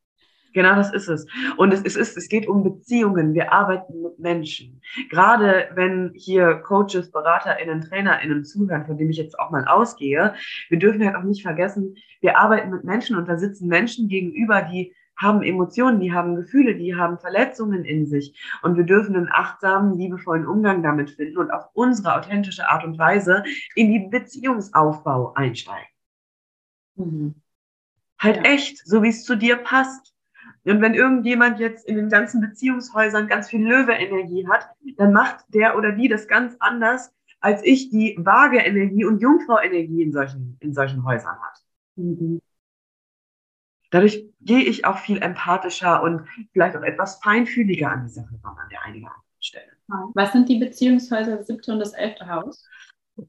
Genau das ist es. Und es, es, ist, es geht um Beziehungen. Wir arbeiten mit Menschen. Gerade wenn hier Coaches, BeraterInnen, TrainerInnen zuhören, von dem ich jetzt auch mal ausgehe, wir dürfen halt auch nicht vergessen, wir arbeiten mit Menschen und da sitzen Menschen gegenüber, die haben Emotionen, die haben Gefühle, die haben Verletzungen in sich. Und wir dürfen einen achtsamen, liebevollen Umgang damit finden und auf unsere authentische Art und Weise in die Beziehungsaufbau einsteigen. Mhm. Halt ja. echt, so wie es zu dir passt. Und wenn irgendjemand jetzt in den ganzen Beziehungshäusern ganz viel Löwe-Energie hat, dann macht der oder die das ganz anders, als ich die Waage-Energie und Jungfrau-Energie in solchen, in solchen Häusern hat. Mhm. Dadurch gehe ich auch viel empathischer und vielleicht auch etwas feinfühliger an die Sache ran an der einen oder anderen Stelle. Was sind die Beziehungshäuser, das siebte und das elfte Haus?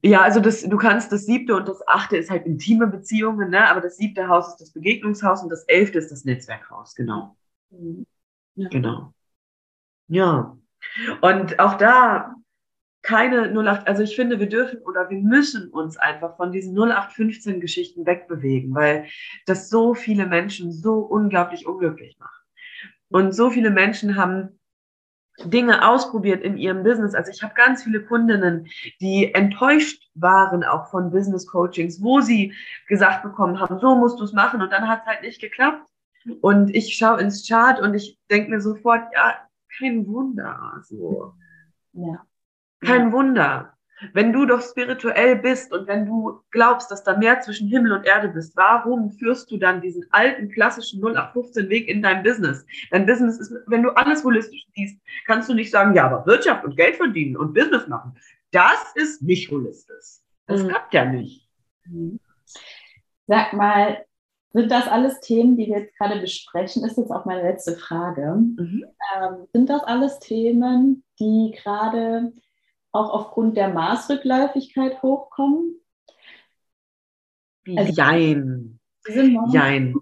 Ja, also das, du kannst das siebte und das achte ist halt intime Beziehungen, ne? aber das siebte Haus ist das Begegnungshaus und das elfte ist das Netzwerkhaus, genau. Mhm. Ja. Genau. Ja. Und auch da keine 08, also ich finde, wir dürfen oder wir müssen uns einfach von diesen 0815 Geschichten wegbewegen, weil das so viele Menschen so unglaublich unglücklich macht. Und so viele Menschen haben Dinge ausprobiert in ihrem Business. Also ich habe ganz viele Kundinnen, die enttäuscht waren auch von Business Coachings, wo sie gesagt bekommen haben, so musst du es machen und dann hat es halt nicht geklappt. Und ich schaue ins Chart und ich denke mir sofort, ja, kein Wunder. So. Ja. Kein ja. Wunder. Wenn du doch spirituell bist und wenn du glaubst, dass da mehr zwischen Himmel und Erde bist, warum führst du dann diesen alten klassischen 0815 Weg in dein Business? Dein Business ist, wenn du alles holistisch siehst, kannst du nicht sagen, ja, aber Wirtschaft und Geld verdienen und Business machen. Das ist nicht holistisch. Das mhm. klappt ja nicht. Mhm. Sag mal, sind das alles Themen, die wir jetzt gerade besprechen? Ist jetzt auch meine letzte Frage. Mhm. Ähm, sind das alles Themen, die gerade auch aufgrund der Maßrückläufigkeit hochkommen? Also, Jein. Jein.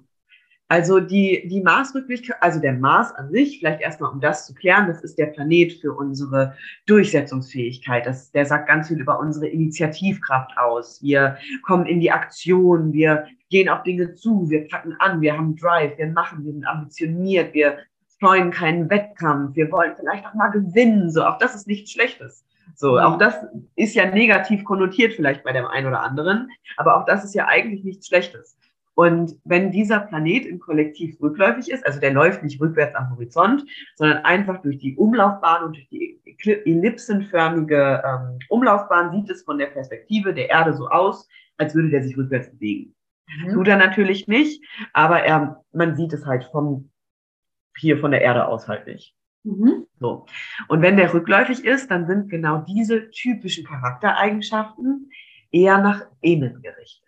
Also die, die Marsrücklichkeit, also der Mars an sich, vielleicht erstmal um das zu klären, das ist der Planet für unsere Durchsetzungsfähigkeit. Das, der sagt ganz viel über unsere Initiativkraft aus. Wir kommen in die Aktion, wir gehen auf Dinge zu, wir packen an, wir haben Drive, wir machen, wir sind ambitioniert, wir freuen keinen Wettkampf, wir wollen vielleicht auch mal gewinnen. So, auch das ist nichts Schlechtes. So, mhm. auch das ist ja negativ konnotiert vielleicht bei dem einen oder anderen, aber auch das ist ja eigentlich nichts Schlechtes. Und wenn dieser Planet im Kollektiv rückläufig ist, also der läuft nicht rückwärts am Horizont, sondern einfach durch die Umlaufbahn und durch die ellipsenförmige ähm, Umlaufbahn sieht es von der Perspektive der Erde so aus, als würde der sich rückwärts bewegen. Mhm. Tut er natürlich nicht, aber er, man sieht es halt vom, hier von der Erde aus halt nicht. Mhm. So. Und wenn der rückläufig ist, dann sind genau diese typischen Charaktereigenschaften eher nach innen gerichtet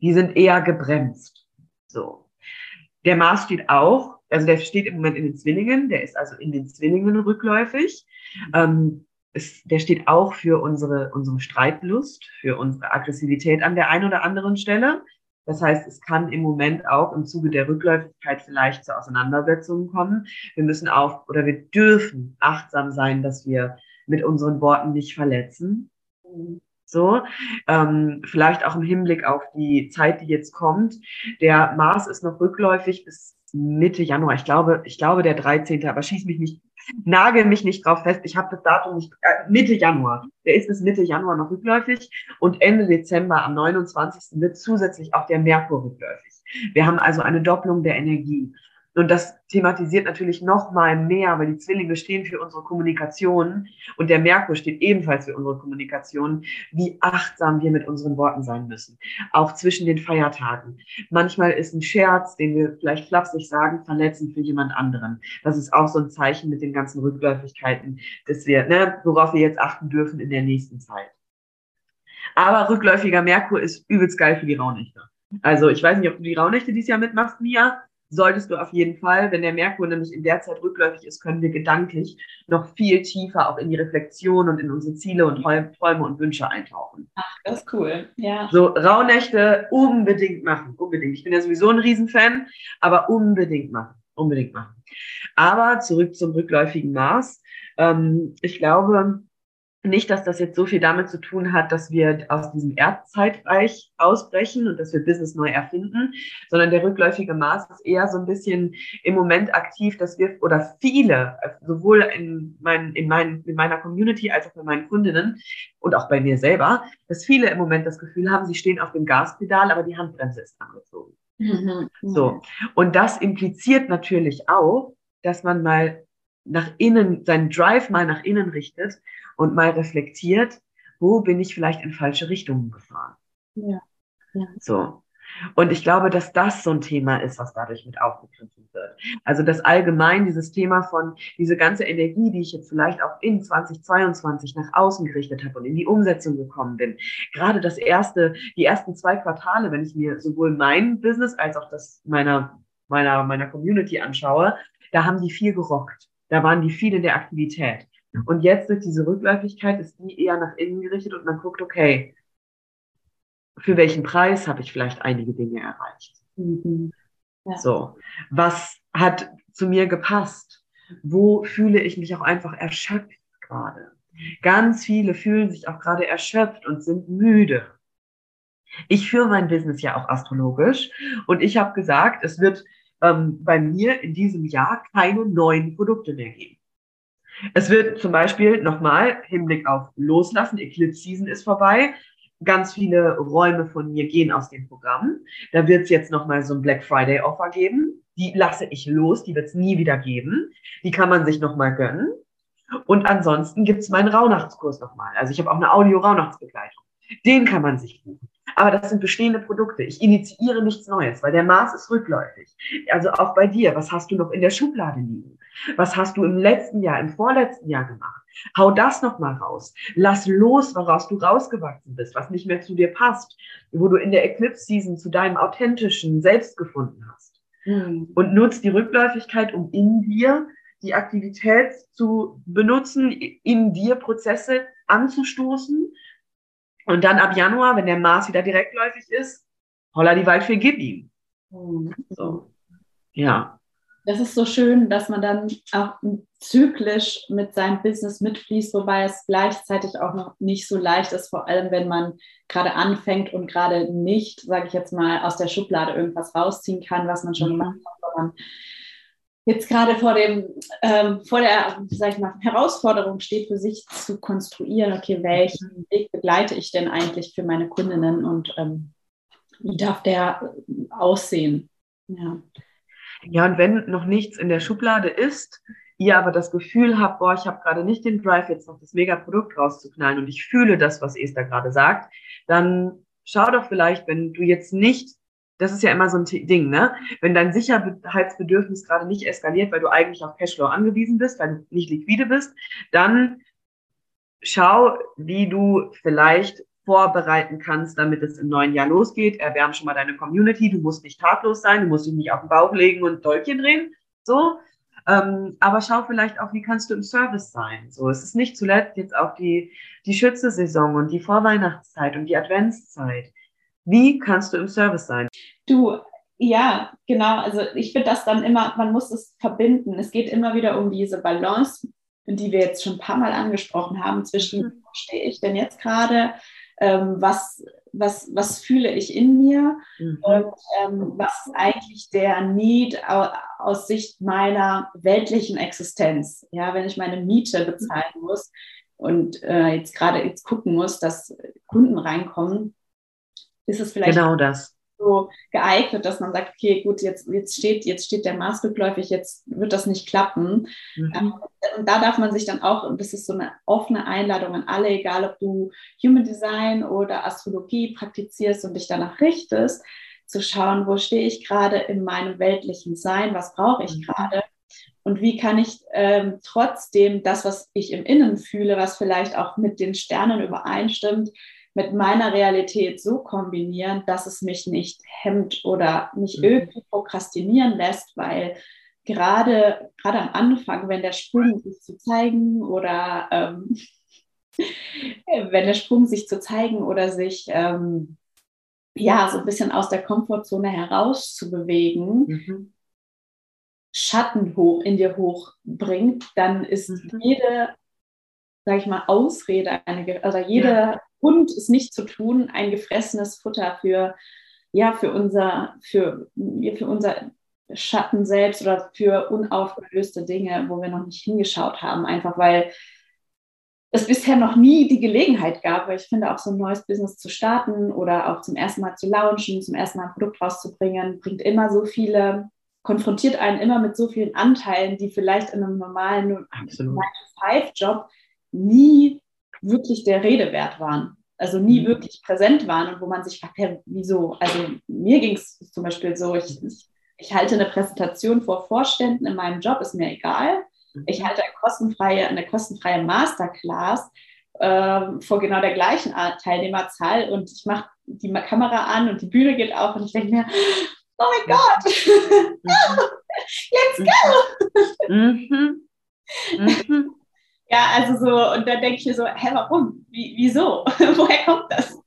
die sind eher gebremst. So. Der Mars steht auch, also der steht im Moment in den Zwillingen, der ist also in den Zwillingen rückläufig. Ähm, es, der steht auch für unsere, unsere Streitlust, für unsere Aggressivität an der einen oder anderen Stelle. Das heißt, es kann im Moment auch im Zuge der Rückläufigkeit vielleicht zu Auseinandersetzungen kommen. Wir müssen auch oder wir dürfen achtsam sein, dass wir mit unseren Worten nicht verletzen. So, ähm, vielleicht auch im Hinblick auf die Zeit, die jetzt kommt. Der Mars ist noch rückläufig bis Mitte Januar. Ich glaube, ich glaube der 13. Aber schieß mich nicht, nagel mich nicht drauf fest. Ich habe das Datum nicht. Äh, Mitte Januar. Der ist bis Mitte Januar noch rückläufig und Ende Dezember am 29. wird zusätzlich auch der Merkur rückläufig. Wir haben also eine Doppelung der Energie. Und das thematisiert natürlich noch mal mehr, weil die Zwillinge stehen für unsere Kommunikation und der Merkur steht ebenfalls für unsere Kommunikation, wie achtsam wir mit unseren Worten sein müssen. Auch zwischen den Feiertagen. Manchmal ist ein Scherz, den wir vielleicht flapsig sagen, verletzend für jemand anderen. Das ist auch so ein Zeichen mit den ganzen Rückläufigkeiten, dass wir, ne, worauf wir jetzt achten dürfen in der nächsten Zeit. Aber rückläufiger Merkur ist übelst geil für die Rauhnächte. Also ich weiß nicht, ob du die Rauhnächte dieses Jahr mitmachst, Mia solltest du auf jeden Fall, wenn der Merkur nämlich in der Zeit rückläufig ist, können wir gedanklich noch viel tiefer auch in die Reflexion und in unsere Ziele und Träume und Wünsche eintauchen. Ach, das ist cool. Ja. So, Rauhnächte unbedingt machen, unbedingt. Ich bin ja sowieso ein Riesenfan, aber unbedingt machen, unbedingt machen. Aber zurück zum rückläufigen Mars. Ähm, ich glaube, nicht, dass das jetzt so viel damit zu tun hat, dass wir aus diesem Erdzeitreich ausbrechen und dass wir Business neu erfinden, sondern der rückläufige Mars ist eher so ein bisschen im Moment aktiv, dass wir oder viele, sowohl in, mein, in, mein, in meiner Community als auch bei meinen Kundinnen und auch bei mir selber, dass viele im Moment das Gefühl haben, sie stehen auf dem Gaspedal, aber die Handbremse ist angezogen. Mhm. So. Und das impliziert natürlich auch, dass man mal nach innen, seinen Drive mal nach innen richtet und mal reflektiert, wo bin ich vielleicht in falsche Richtungen gefahren. Ja. ja. So. Und ich glaube, dass das so ein Thema ist, was dadurch mit aufgegriffen wird. Also das allgemein dieses Thema von diese ganze Energie, die ich jetzt vielleicht auch in 2022 nach außen gerichtet habe und in die Umsetzung gekommen bin. Gerade das erste, die ersten zwei Quartale, wenn ich mir sowohl mein Business als auch das meiner, meiner, meiner Community anschaue, da haben die viel gerockt. Da waren die viel in der Aktivität. Und jetzt durch diese Rückläufigkeit ist die eher nach innen gerichtet und man guckt, okay, für welchen Preis habe ich vielleicht einige Dinge erreicht? Mhm. Ja. So, was hat zu mir gepasst? Wo fühle ich mich auch einfach erschöpft gerade? Ganz viele fühlen sich auch gerade erschöpft und sind müde. Ich führe mein Business ja auch astrologisch und ich habe gesagt, es wird ähm, bei mir in diesem Jahr keine neuen Produkte mehr geben. Es wird zum Beispiel nochmal Hinblick auf Loslassen, Eclipse Season ist vorbei. Ganz viele Räume von mir gehen aus dem Programm. Da wird es jetzt nochmal so ein Black Friday Offer geben. Die lasse ich los, die wird es nie wieder geben. Die kann man sich nochmal gönnen. Und ansonsten gibt es meinen Rauhnachtskurs nochmal. Also ich habe auch eine Audio-Rauhnachtsbegleitung. Den kann man sich buchen. Aber das sind bestehende Produkte. Ich initiiere nichts Neues, weil der Mars ist rückläufig. Also auch bei dir, was hast du noch in der Schublade liegen? Was hast du im letzten Jahr, im vorletzten Jahr gemacht? Hau das nochmal raus. Lass los, woraus du rausgewachsen bist, was nicht mehr zu dir passt, wo du in der Eclipse Season zu deinem authentischen Selbst gefunden hast. Mhm. Und nutz die Rückläufigkeit, um in dir die Aktivität zu benutzen, in dir Prozesse anzustoßen. Und dann ab Januar, wenn der Mars wieder direktläufig ist, holla die Waldfee, gib ihm. Mhm. So. Ja. Das ist so schön, dass man dann auch zyklisch mit seinem Business mitfließt, wobei es gleichzeitig auch noch nicht so leicht ist, vor allem wenn man gerade anfängt und gerade nicht, sage ich jetzt mal, aus der Schublade irgendwas rausziehen kann, was man schon mhm. gemacht hat, sondern jetzt gerade vor dem, ähm, vor der, sag ich mal, Herausforderung steht, für sich zu konstruieren, okay, welchen Weg begleite ich denn eigentlich für meine Kundinnen und ähm, wie darf der aussehen? Ja. Ja, und wenn noch nichts in der Schublade ist, ihr aber das Gefühl habt, boah, ich habe gerade nicht den Drive, jetzt noch das Mega-Produkt rauszuknallen und ich fühle das, was Esther gerade sagt, dann schau doch vielleicht, wenn du jetzt nicht, das ist ja immer so ein Ding, ne? Wenn dein Sicherheitsbedürfnis gerade nicht eskaliert, weil du eigentlich auf Cashflow angewiesen bist, weil du nicht liquide bist, dann schau, wie du vielleicht vorbereiten kannst, damit es im neuen Jahr losgeht. Erwärm schon mal deine Community. Du musst nicht tatlos sein, du musst dich nicht auf den Bauch legen und Däubchen drehen. So. Ähm, aber schau vielleicht auch, wie kannst du im Service sein. So, es ist nicht zuletzt jetzt auch die, die Schütze-Saison und die Vorweihnachtszeit und die Adventszeit. Wie kannst du im Service sein? Du, ja, genau. Also ich finde das dann immer, man muss es verbinden. Es geht immer wieder um diese Balance, die wir jetzt schon ein paar Mal angesprochen haben, zwischen, mhm. wo stehe ich denn jetzt gerade? ähm, was, was, was fühle ich in mir mhm. und ähm, was ist eigentlich der Need aus Sicht meiner weltlichen Existenz. Ja, wenn ich meine Miete bezahlen muss und äh, jetzt gerade jetzt gucken muss, dass Kunden reinkommen, ist es vielleicht genau das so geeignet, dass man sagt, okay, gut, jetzt, jetzt, steht, jetzt steht der Mars rückläufig, jetzt wird das nicht klappen. Mhm. Ähm, und da darf man sich dann auch, und das ist so eine offene Einladung an alle, egal ob du Human Design oder Astrologie praktizierst und dich danach richtest, zu schauen, wo stehe ich gerade in meinem weltlichen Sein, was brauche ich mhm. gerade und wie kann ich ähm, trotzdem das, was ich im Innen fühle, was vielleicht auch mit den Sternen übereinstimmt, mit meiner Realität so kombinieren, dass es mich nicht hemmt oder mich mhm. irgendwie prokrastinieren lässt, weil gerade, gerade am Anfang, wenn der Sprung sich zu zeigen oder ähm, *laughs* wenn der Sprung sich zu zeigen oder sich ähm, ja so ein bisschen aus der Komfortzone heraus zu bewegen, mhm. Schatten hoch in dir hochbringt, dann ist mhm. jede, sag ich mal, Ausrede, eine, also jede ja. Hund ist nicht zu tun, ein gefressenes Futter für, ja, für unser, für, für unser Schatten selbst oder für unaufgelöste Dinge, wo wir noch nicht hingeschaut haben, einfach weil es bisher noch nie die Gelegenheit gab, weil ich finde, auch so ein neues Business zu starten oder auch zum ersten Mal zu launchen, zum ersten Mal ein Produkt rauszubringen, bringt immer so viele, konfrontiert einen immer mit so vielen Anteilen, die vielleicht in einem normalen 9-5-Job nie wirklich der Rede wert waren. Also nie mhm. wirklich präsent waren und wo man sich fragt, hey, wieso? Also mir ging es zum Beispiel so, ich, ich, ich, halte eine Präsentation vor Vorständen in meinem Job, ist mir egal. Ich mhm. halte eine kostenfreie, eine kostenfreie Masterclass äh, vor genau der gleichen Teilnehmerzahl und ich mache die Kamera an und die Bühne geht auf und ich denke mir, oh mein Gott, mhm. *laughs* let's go! Mhm. Mhm. Ja, also so, und dann denke ich mir so, hä, warum? Wie, wieso? *laughs* Woher kommt das?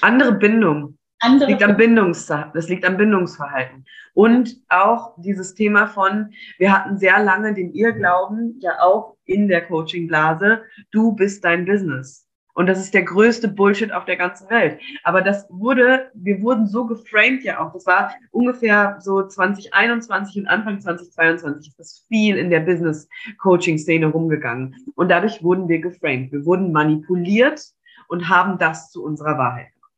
Andere Bindung. Andere liegt, am Bindungs das liegt am Bindungsverhalten. Und auch dieses Thema von, wir hatten sehr lange den Irrglauben, ja auch in der Coaching-Blase, du bist dein Business. Und das ist der größte Bullshit auf der ganzen Welt. Aber das wurde, wir wurden so geframed ja auch. Das war ungefähr so 2021 und Anfang 2022 ist das viel in der Business-Coaching-Szene rumgegangen. Und dadurch wurden wir geframed. Wir wurden manipuliert und haben das zu unserer Wahrheit gemacht.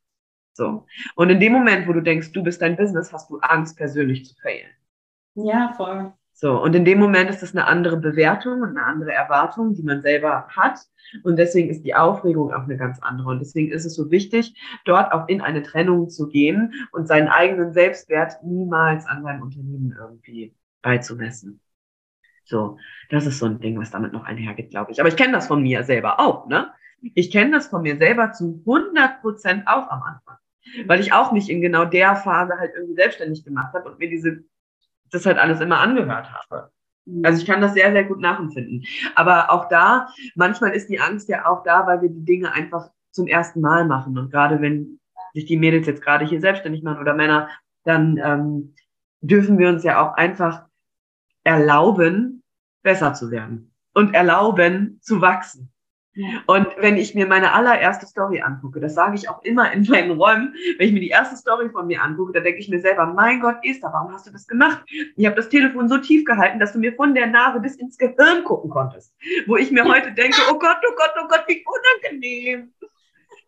So. Und in dem Moment, wo du denkst, du bist dein Business, hast du Angst, persönlich zu failen. Ja, voll. So, und in dem Moment ist das eine andere Bewertung und eine andere Erwartung, die man selber hat. Und deswegen ist die Aufregung auch eine ganz andere. Und deswegen ist es so wichtig, dort auch in eine Trennung zu gehen und seinen eigenen Selbstwert niemals an seinem Unternehmen irgendwie beizumessen. So, das ist so ein Ding, was damit noch einhergeht, glaube ich. Aber ich kenne das von mir selber auch, ne? Ich kenne das von mir selber zu 100 Prozent auch am Anfang. Weil ich auch mich in genau der Phase halt irgendwie selbstständig gemacht habe und mir diese, das halt alles immer angehört habe. Mhm. Also ich kann das sehr, sehr gut nachempfinden. Aber auch da, manchmal ist die Angst ja auch da, weil wir die Dinge einfach zum ersten Mal machen. Und gerade wenn sich die Mädels jetzt gerade hier selbstständig machen oder Männer, dann ähm, dürfen wir uns ja auch einfach erlauben, besser zu werden und erlauben zu wachsen. Und wenn ich mir meine allererste Story angucke, das sage ich auch immer in meinen Räumen, wenn ich mir die erste Story von mir angucke, da denke ich mir selber, mein Gott, Esther, warum hast du das gemacht? Ich habe das Telefon so tief gehalten, dass du mir von der Nase bis ins Gehirn gucken konntest. Wo ich mir heute denke, oh Gott, oh Gott, oh Gott, wie unangenehm.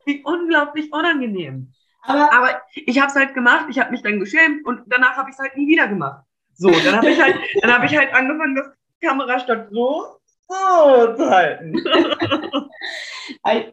Wie unglaublich unangenehm. Aber, Aber ich habe es halt gemacht, ich habe mich dann geschämt und danach habe ich es halt nie wieder gemacht. So, dann habe ich halt, dann habe ich halt angefangen, das Kamera statt so halten. *laughs* Äh,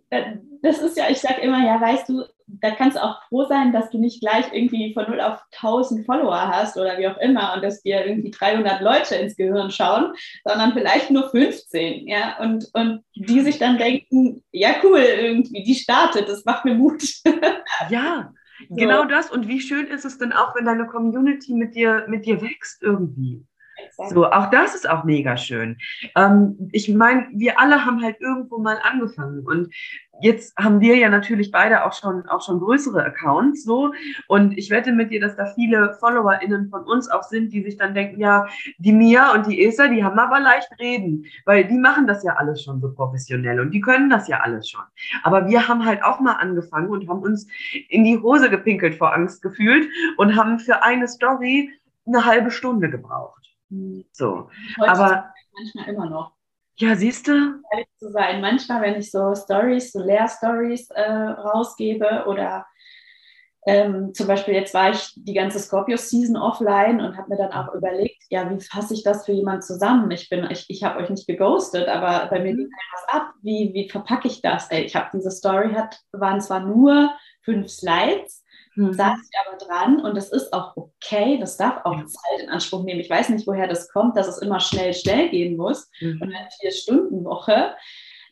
das ist ja, ich sage immer, ja, weißt du, da kannst du auch froh sein, dass du nicht gleich irgendwie von 0 auf 1000 Follower hast oder wie auch immer und dass dir irgendwie 300 Leute ins Gehirn schauen, sondern vielleicht nur 15, ja, und, und die sich dann denken, ja, cool, irgendwie, die startet, das macht mir Mut. *laughs* ja, so. genau das und wie schön ist es denn auch, wenn deine Community mit dir, mit dir wächst irgendwie. So, auch das ist auch mega schön. Ähm, ich meine, wir alle haben halt irgendwo mal angefangen und jetzt haben wir ja natürlich beide auch schon, auch schon größere Accounts so und ich wette mit dir, dass da viele FollowerInnen von uns auch sind, die sich dann denken, ja, die Mia und die Esther, die haben aber leicht reden, weil die machen das ja alles schon so professionell und die können das ja alles schon. Aber wir haben halt auch mal angefangen und haben uns in die Hose gepinkelt vor Angst gefühlt und haben für eine Story eine halbe Stunde gebraucht. So. Heute aber manchmal immer noch. Ja, siehst du? Ehrlich zu sein. Manchmal, wenn ich so Stories, so Lehr-Stories äh, rausgebe oder ähm, zum Beispiel jetzt war ich die ganze Scorpio-Season offline und habe mir dann auch überlegt, ja, wie fasse ich das für jemanden zusammen? Ich bin, ich, ich habe euch nicht geghostet, aber bei mir mhm. geht was ab. Wie, wie verpacke ich das? Ey, ich habe diese Story, hat, waren zwar nur fünf Slides, mhm. saß ich aber dran und das ist auch okay, das darf auch. Zeit in Anspruch nehmen. Ich weiß nicht, woher das kommt, dass es immer schnell, schnell gehen muss mhm. und eine Vier-Stunden-Woche.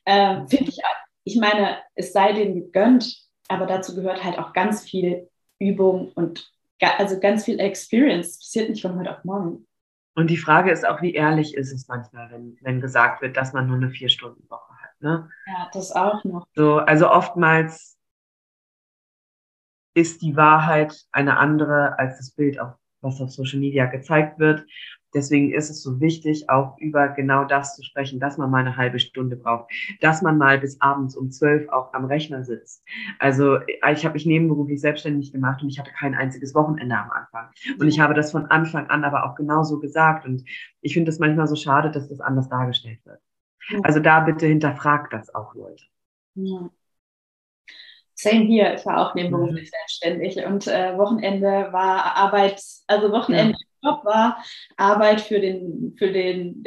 Ähm, Finde ich, ich meine, es sei denen gegönnt, aber dazu gehört halt auch ganz viel Übung und also ganz viel Experience. Das passiert nicht von heute auf morgen. Und die Frage ist auch, wie ehrlich ist es manchmal, wenn, wenn gesagt wird, dass man nur eine Vier-Stunden-Woche hat. Ne? Ja, das auch noch. So, also oftmals ist die Wahrheit eine andere als das Bild, auf, was auf Social Media gezeigt wird. Deswegen ist es so wichtig, auch über genau das zu sprechen, dass man mal eine halbe Stunde braucht, dass man mal bis abends um zwölf auch am Rechner sitzt. Also ich habe mich nebenberuflich selbstständig gemacht und ich hatte kein einziges Wochenende am Anfang. Und ich habe das von Anfang an aber auch genauso gesagt. Und ich finde es manchmal so schade, dass das anders dargestellt wird. Also da bitte hinterfragt das auch, Leute. Ja. Same hier, ich war auch nebenberuflich mhm. selbstständig und äh, Wochenende war Arbeit, also Wochenende ja. Job war Arbeit für den, für den,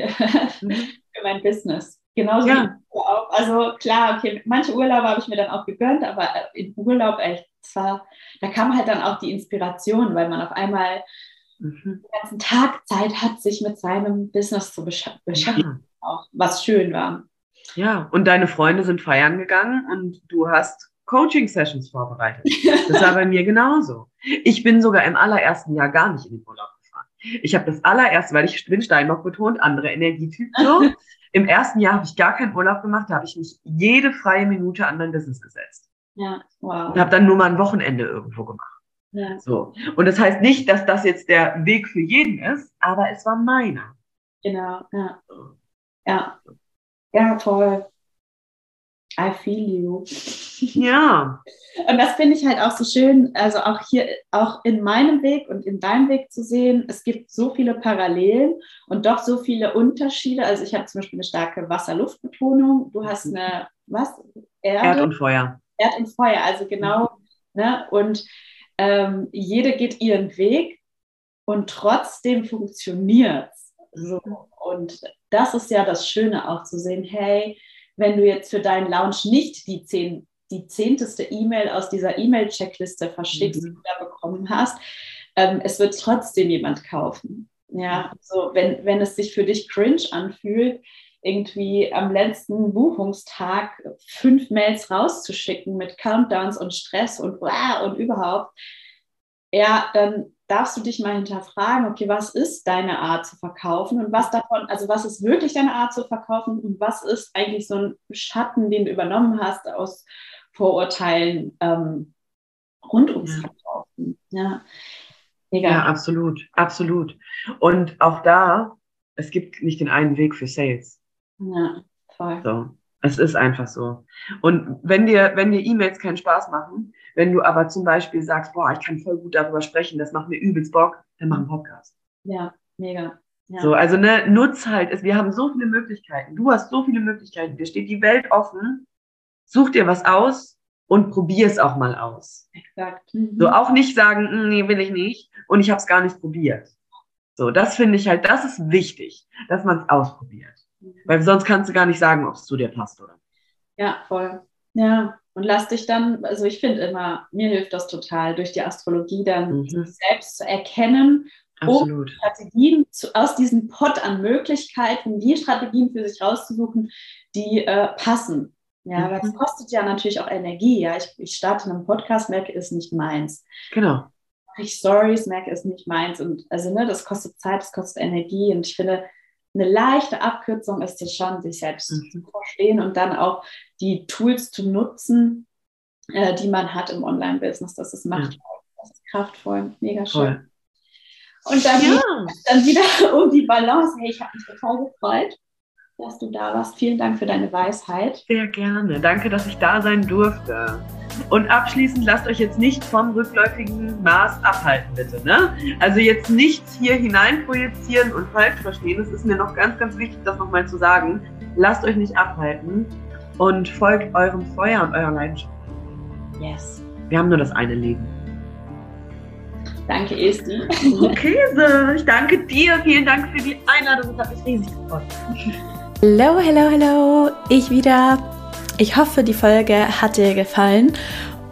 mhm. *laughs* für mein Business. Genauso ja. auch. Also klar, okay, manche Urlaube habe ich mir dann auch gegönnt, aber äh, im Urlaub echt, zwar, da kam halt dann auch die Inspiration, weil man auf einmal mhm. den ganzen Tag Zeit hat, sich mit seinem Business zu besch beschäftigen, ja. auch was schön war. Ja, und deine Freunde sind feiern gegangen und du hast Coaching-Sessions vorbereitet. Das war bei mir genauso. Ich bin sogar im allerersten Jahr gar nicht in den Urlaub gefahren. Ich habe das allererste, weil ich bin Steinbock betont, andere Energietyp so. *laughs* Im ersten Jahr habe ich gar keinen Urlaub gemacht, da habe ich mich jede freie Minute an mein Business gesetzt. Ja, wow. Und habe dann nur mal ein Wochenende irgendwo gemacht. Ja. So. Und das heißt nicht, dass das jetzt der Weg für jeden ist, aber es war meiner. Genau, ja. Ja. Ja, toll. I feel you. *laughs* Ja. Und das finde ich halt auch so schön, also auch hier, auch in meinem Weg und in deinem Weg zu sehen, es gibt so viele Parallelen und doch so viele Unterschiede. Also ich habe zum Beispiel eine starke Wasser-Luft-Betonung, du hast mhm. eine, was? Erde? Erd und Feuer. Erd und Feuer, also genau, mhm. ne? Und ähm, jede geht ihren Weg und trotzdem funktioniert es. So. Und das ist ja das Schöne auch zu sehen, hey, wenn du jetzt für deinen Launch nicht die zehn die zehnteste E-Mail aus dieser E-Mail-Checkliste verschickst, mhm. die du da bekommen hast, ähm, es wird trotzdem jemand kaufen. Ja, so wenn, wenn es sich für dich cringe anfühlt, irgendwie am letzten Buchungstag fünf Mails rauszuschicken mit Countdowns und Stress und und überhaupt, ja, dann darfst du dich mal hinterfragen, okay, was ist deine Art zu verkaufen und was davon, also was ist wirklich deine Art zu verkaufen und was ist eigentlich so ein Schatten, den du übernommen hast aus Vorurteilen ähm, rund ums Verkaufen. Ja. Mega. ja, absolut, absolut. Und auch da, es gibt nicht den einen Weg für Sales. Ja, voll. So. Es ist einfach so. Und wenn dir, wenn dir E-Mails keinen Spaß machen, wenn du aber zum Beispiel sagst, boah, ich kann voll gut darüber sprechen, das macht mir übelst Bock, dann mach einen Podcast. Ja, mega. Ja. So, also ne, nutz halt, wir haben so viele Möglichkeiten. Du hast so viele Möglichkeiten. Dir steht die Welt offen. Such dir was aus und probier es auch mal aus. Exakt. Mhm. So auch nicht sagen, hm, nee, will ich nicht und ich habe es gar nicht probiert. So, das finde ich halt, das ist wichtig, dass man es ausprobiert. Weil sonst kannst du gar nicht sagen, ob es zu dir passt, oder? Ja, voll. Ja, und lass dich dann, also ich finde immer, mir hilft das total, durch die Astrologie dann mhm. selbst zu erkennen, Absolut. um Strategien zu, aus diesem Pot an Möglichkeiten, die Strategien für sich rauszusuchen, die äh, passen. Ja, mhm. weil es kostet ja natürlich auch Energie. Ja, ich, ich starte einen Podcast, merke, ist nicht meins. Genau. Ich Stories, merke, ist nicht meins. Und also, ne, das kostet Zeit, das kostet Energie. Und ich finde, eine leichte Abkürzung ist es schon, sich selbst mhm. zu verstehen und dann auch die Tools zu nutzen, äh, die man hat im Online-Business. Das ist machtvoll, ja. das ist kraftvoll, mega schön. Voll. Und dann, ja. dann wieder *laughs* um die Balance. Hey, ich habe mich total gefreut, dass du da warst. Vielen Dank für deine Weisheit. Sehr gerne. Danke, dass ich da sein durfte. Und abschließend lasst euch jetzt nicht vom rückläufigen Mars abhalten, bitte. Ne? Also jetzt nichts hier hinein projizieren und falsch verstehen. Es ist mir noch ganz, ganz wichtig, das nochmal zu sagen. Lasst euch nicht abhalten und folgt eurem Feuer und eurer Leidenschaft. Yes. Wir haben nur das eine Leben. Danke, Esti. Okay, ich danke dir. Vielen Dank für die Einladung. Das hat mich riesig gefreut. *laughs* Hallo, hallo, hallo. Ich wieder. Ich hoffe, die Folge hat dir gefallen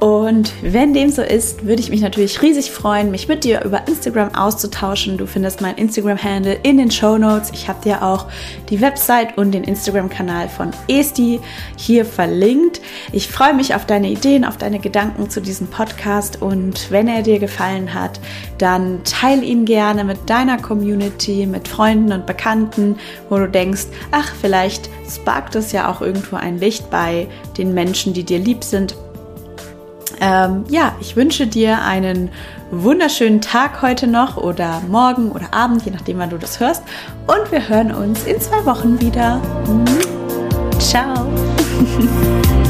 und wenn dem so ist, würde ich mich natürlich riesig freuen, mich mit dir über Instagram auszutauschen. Du findest mein Instagram-Handle in den Show Notes. Ich habe dir auch die Website und den Instagram-Kanal von Esti hier verlinkt. Ich freue mich auf deine Ideen, auf deine Gedanken zu diesem Podcast und wenn er dir gefallen hat, dann teile ihn gerne mit deiner Community, mit Freunden und Bekannten, wo du denkst, ach, vielleicht sparkt es ja auch irgendwo ein Licht bei den Menschen, die dir lieb sind ähm, ja, ich wünsche dir einen wunderschönen Tag heute noch oder morgen oder Abend, je nachdem, wann du das hörst. Und wir hören uns in zwei Wochen wieder. Ciao. *laughs*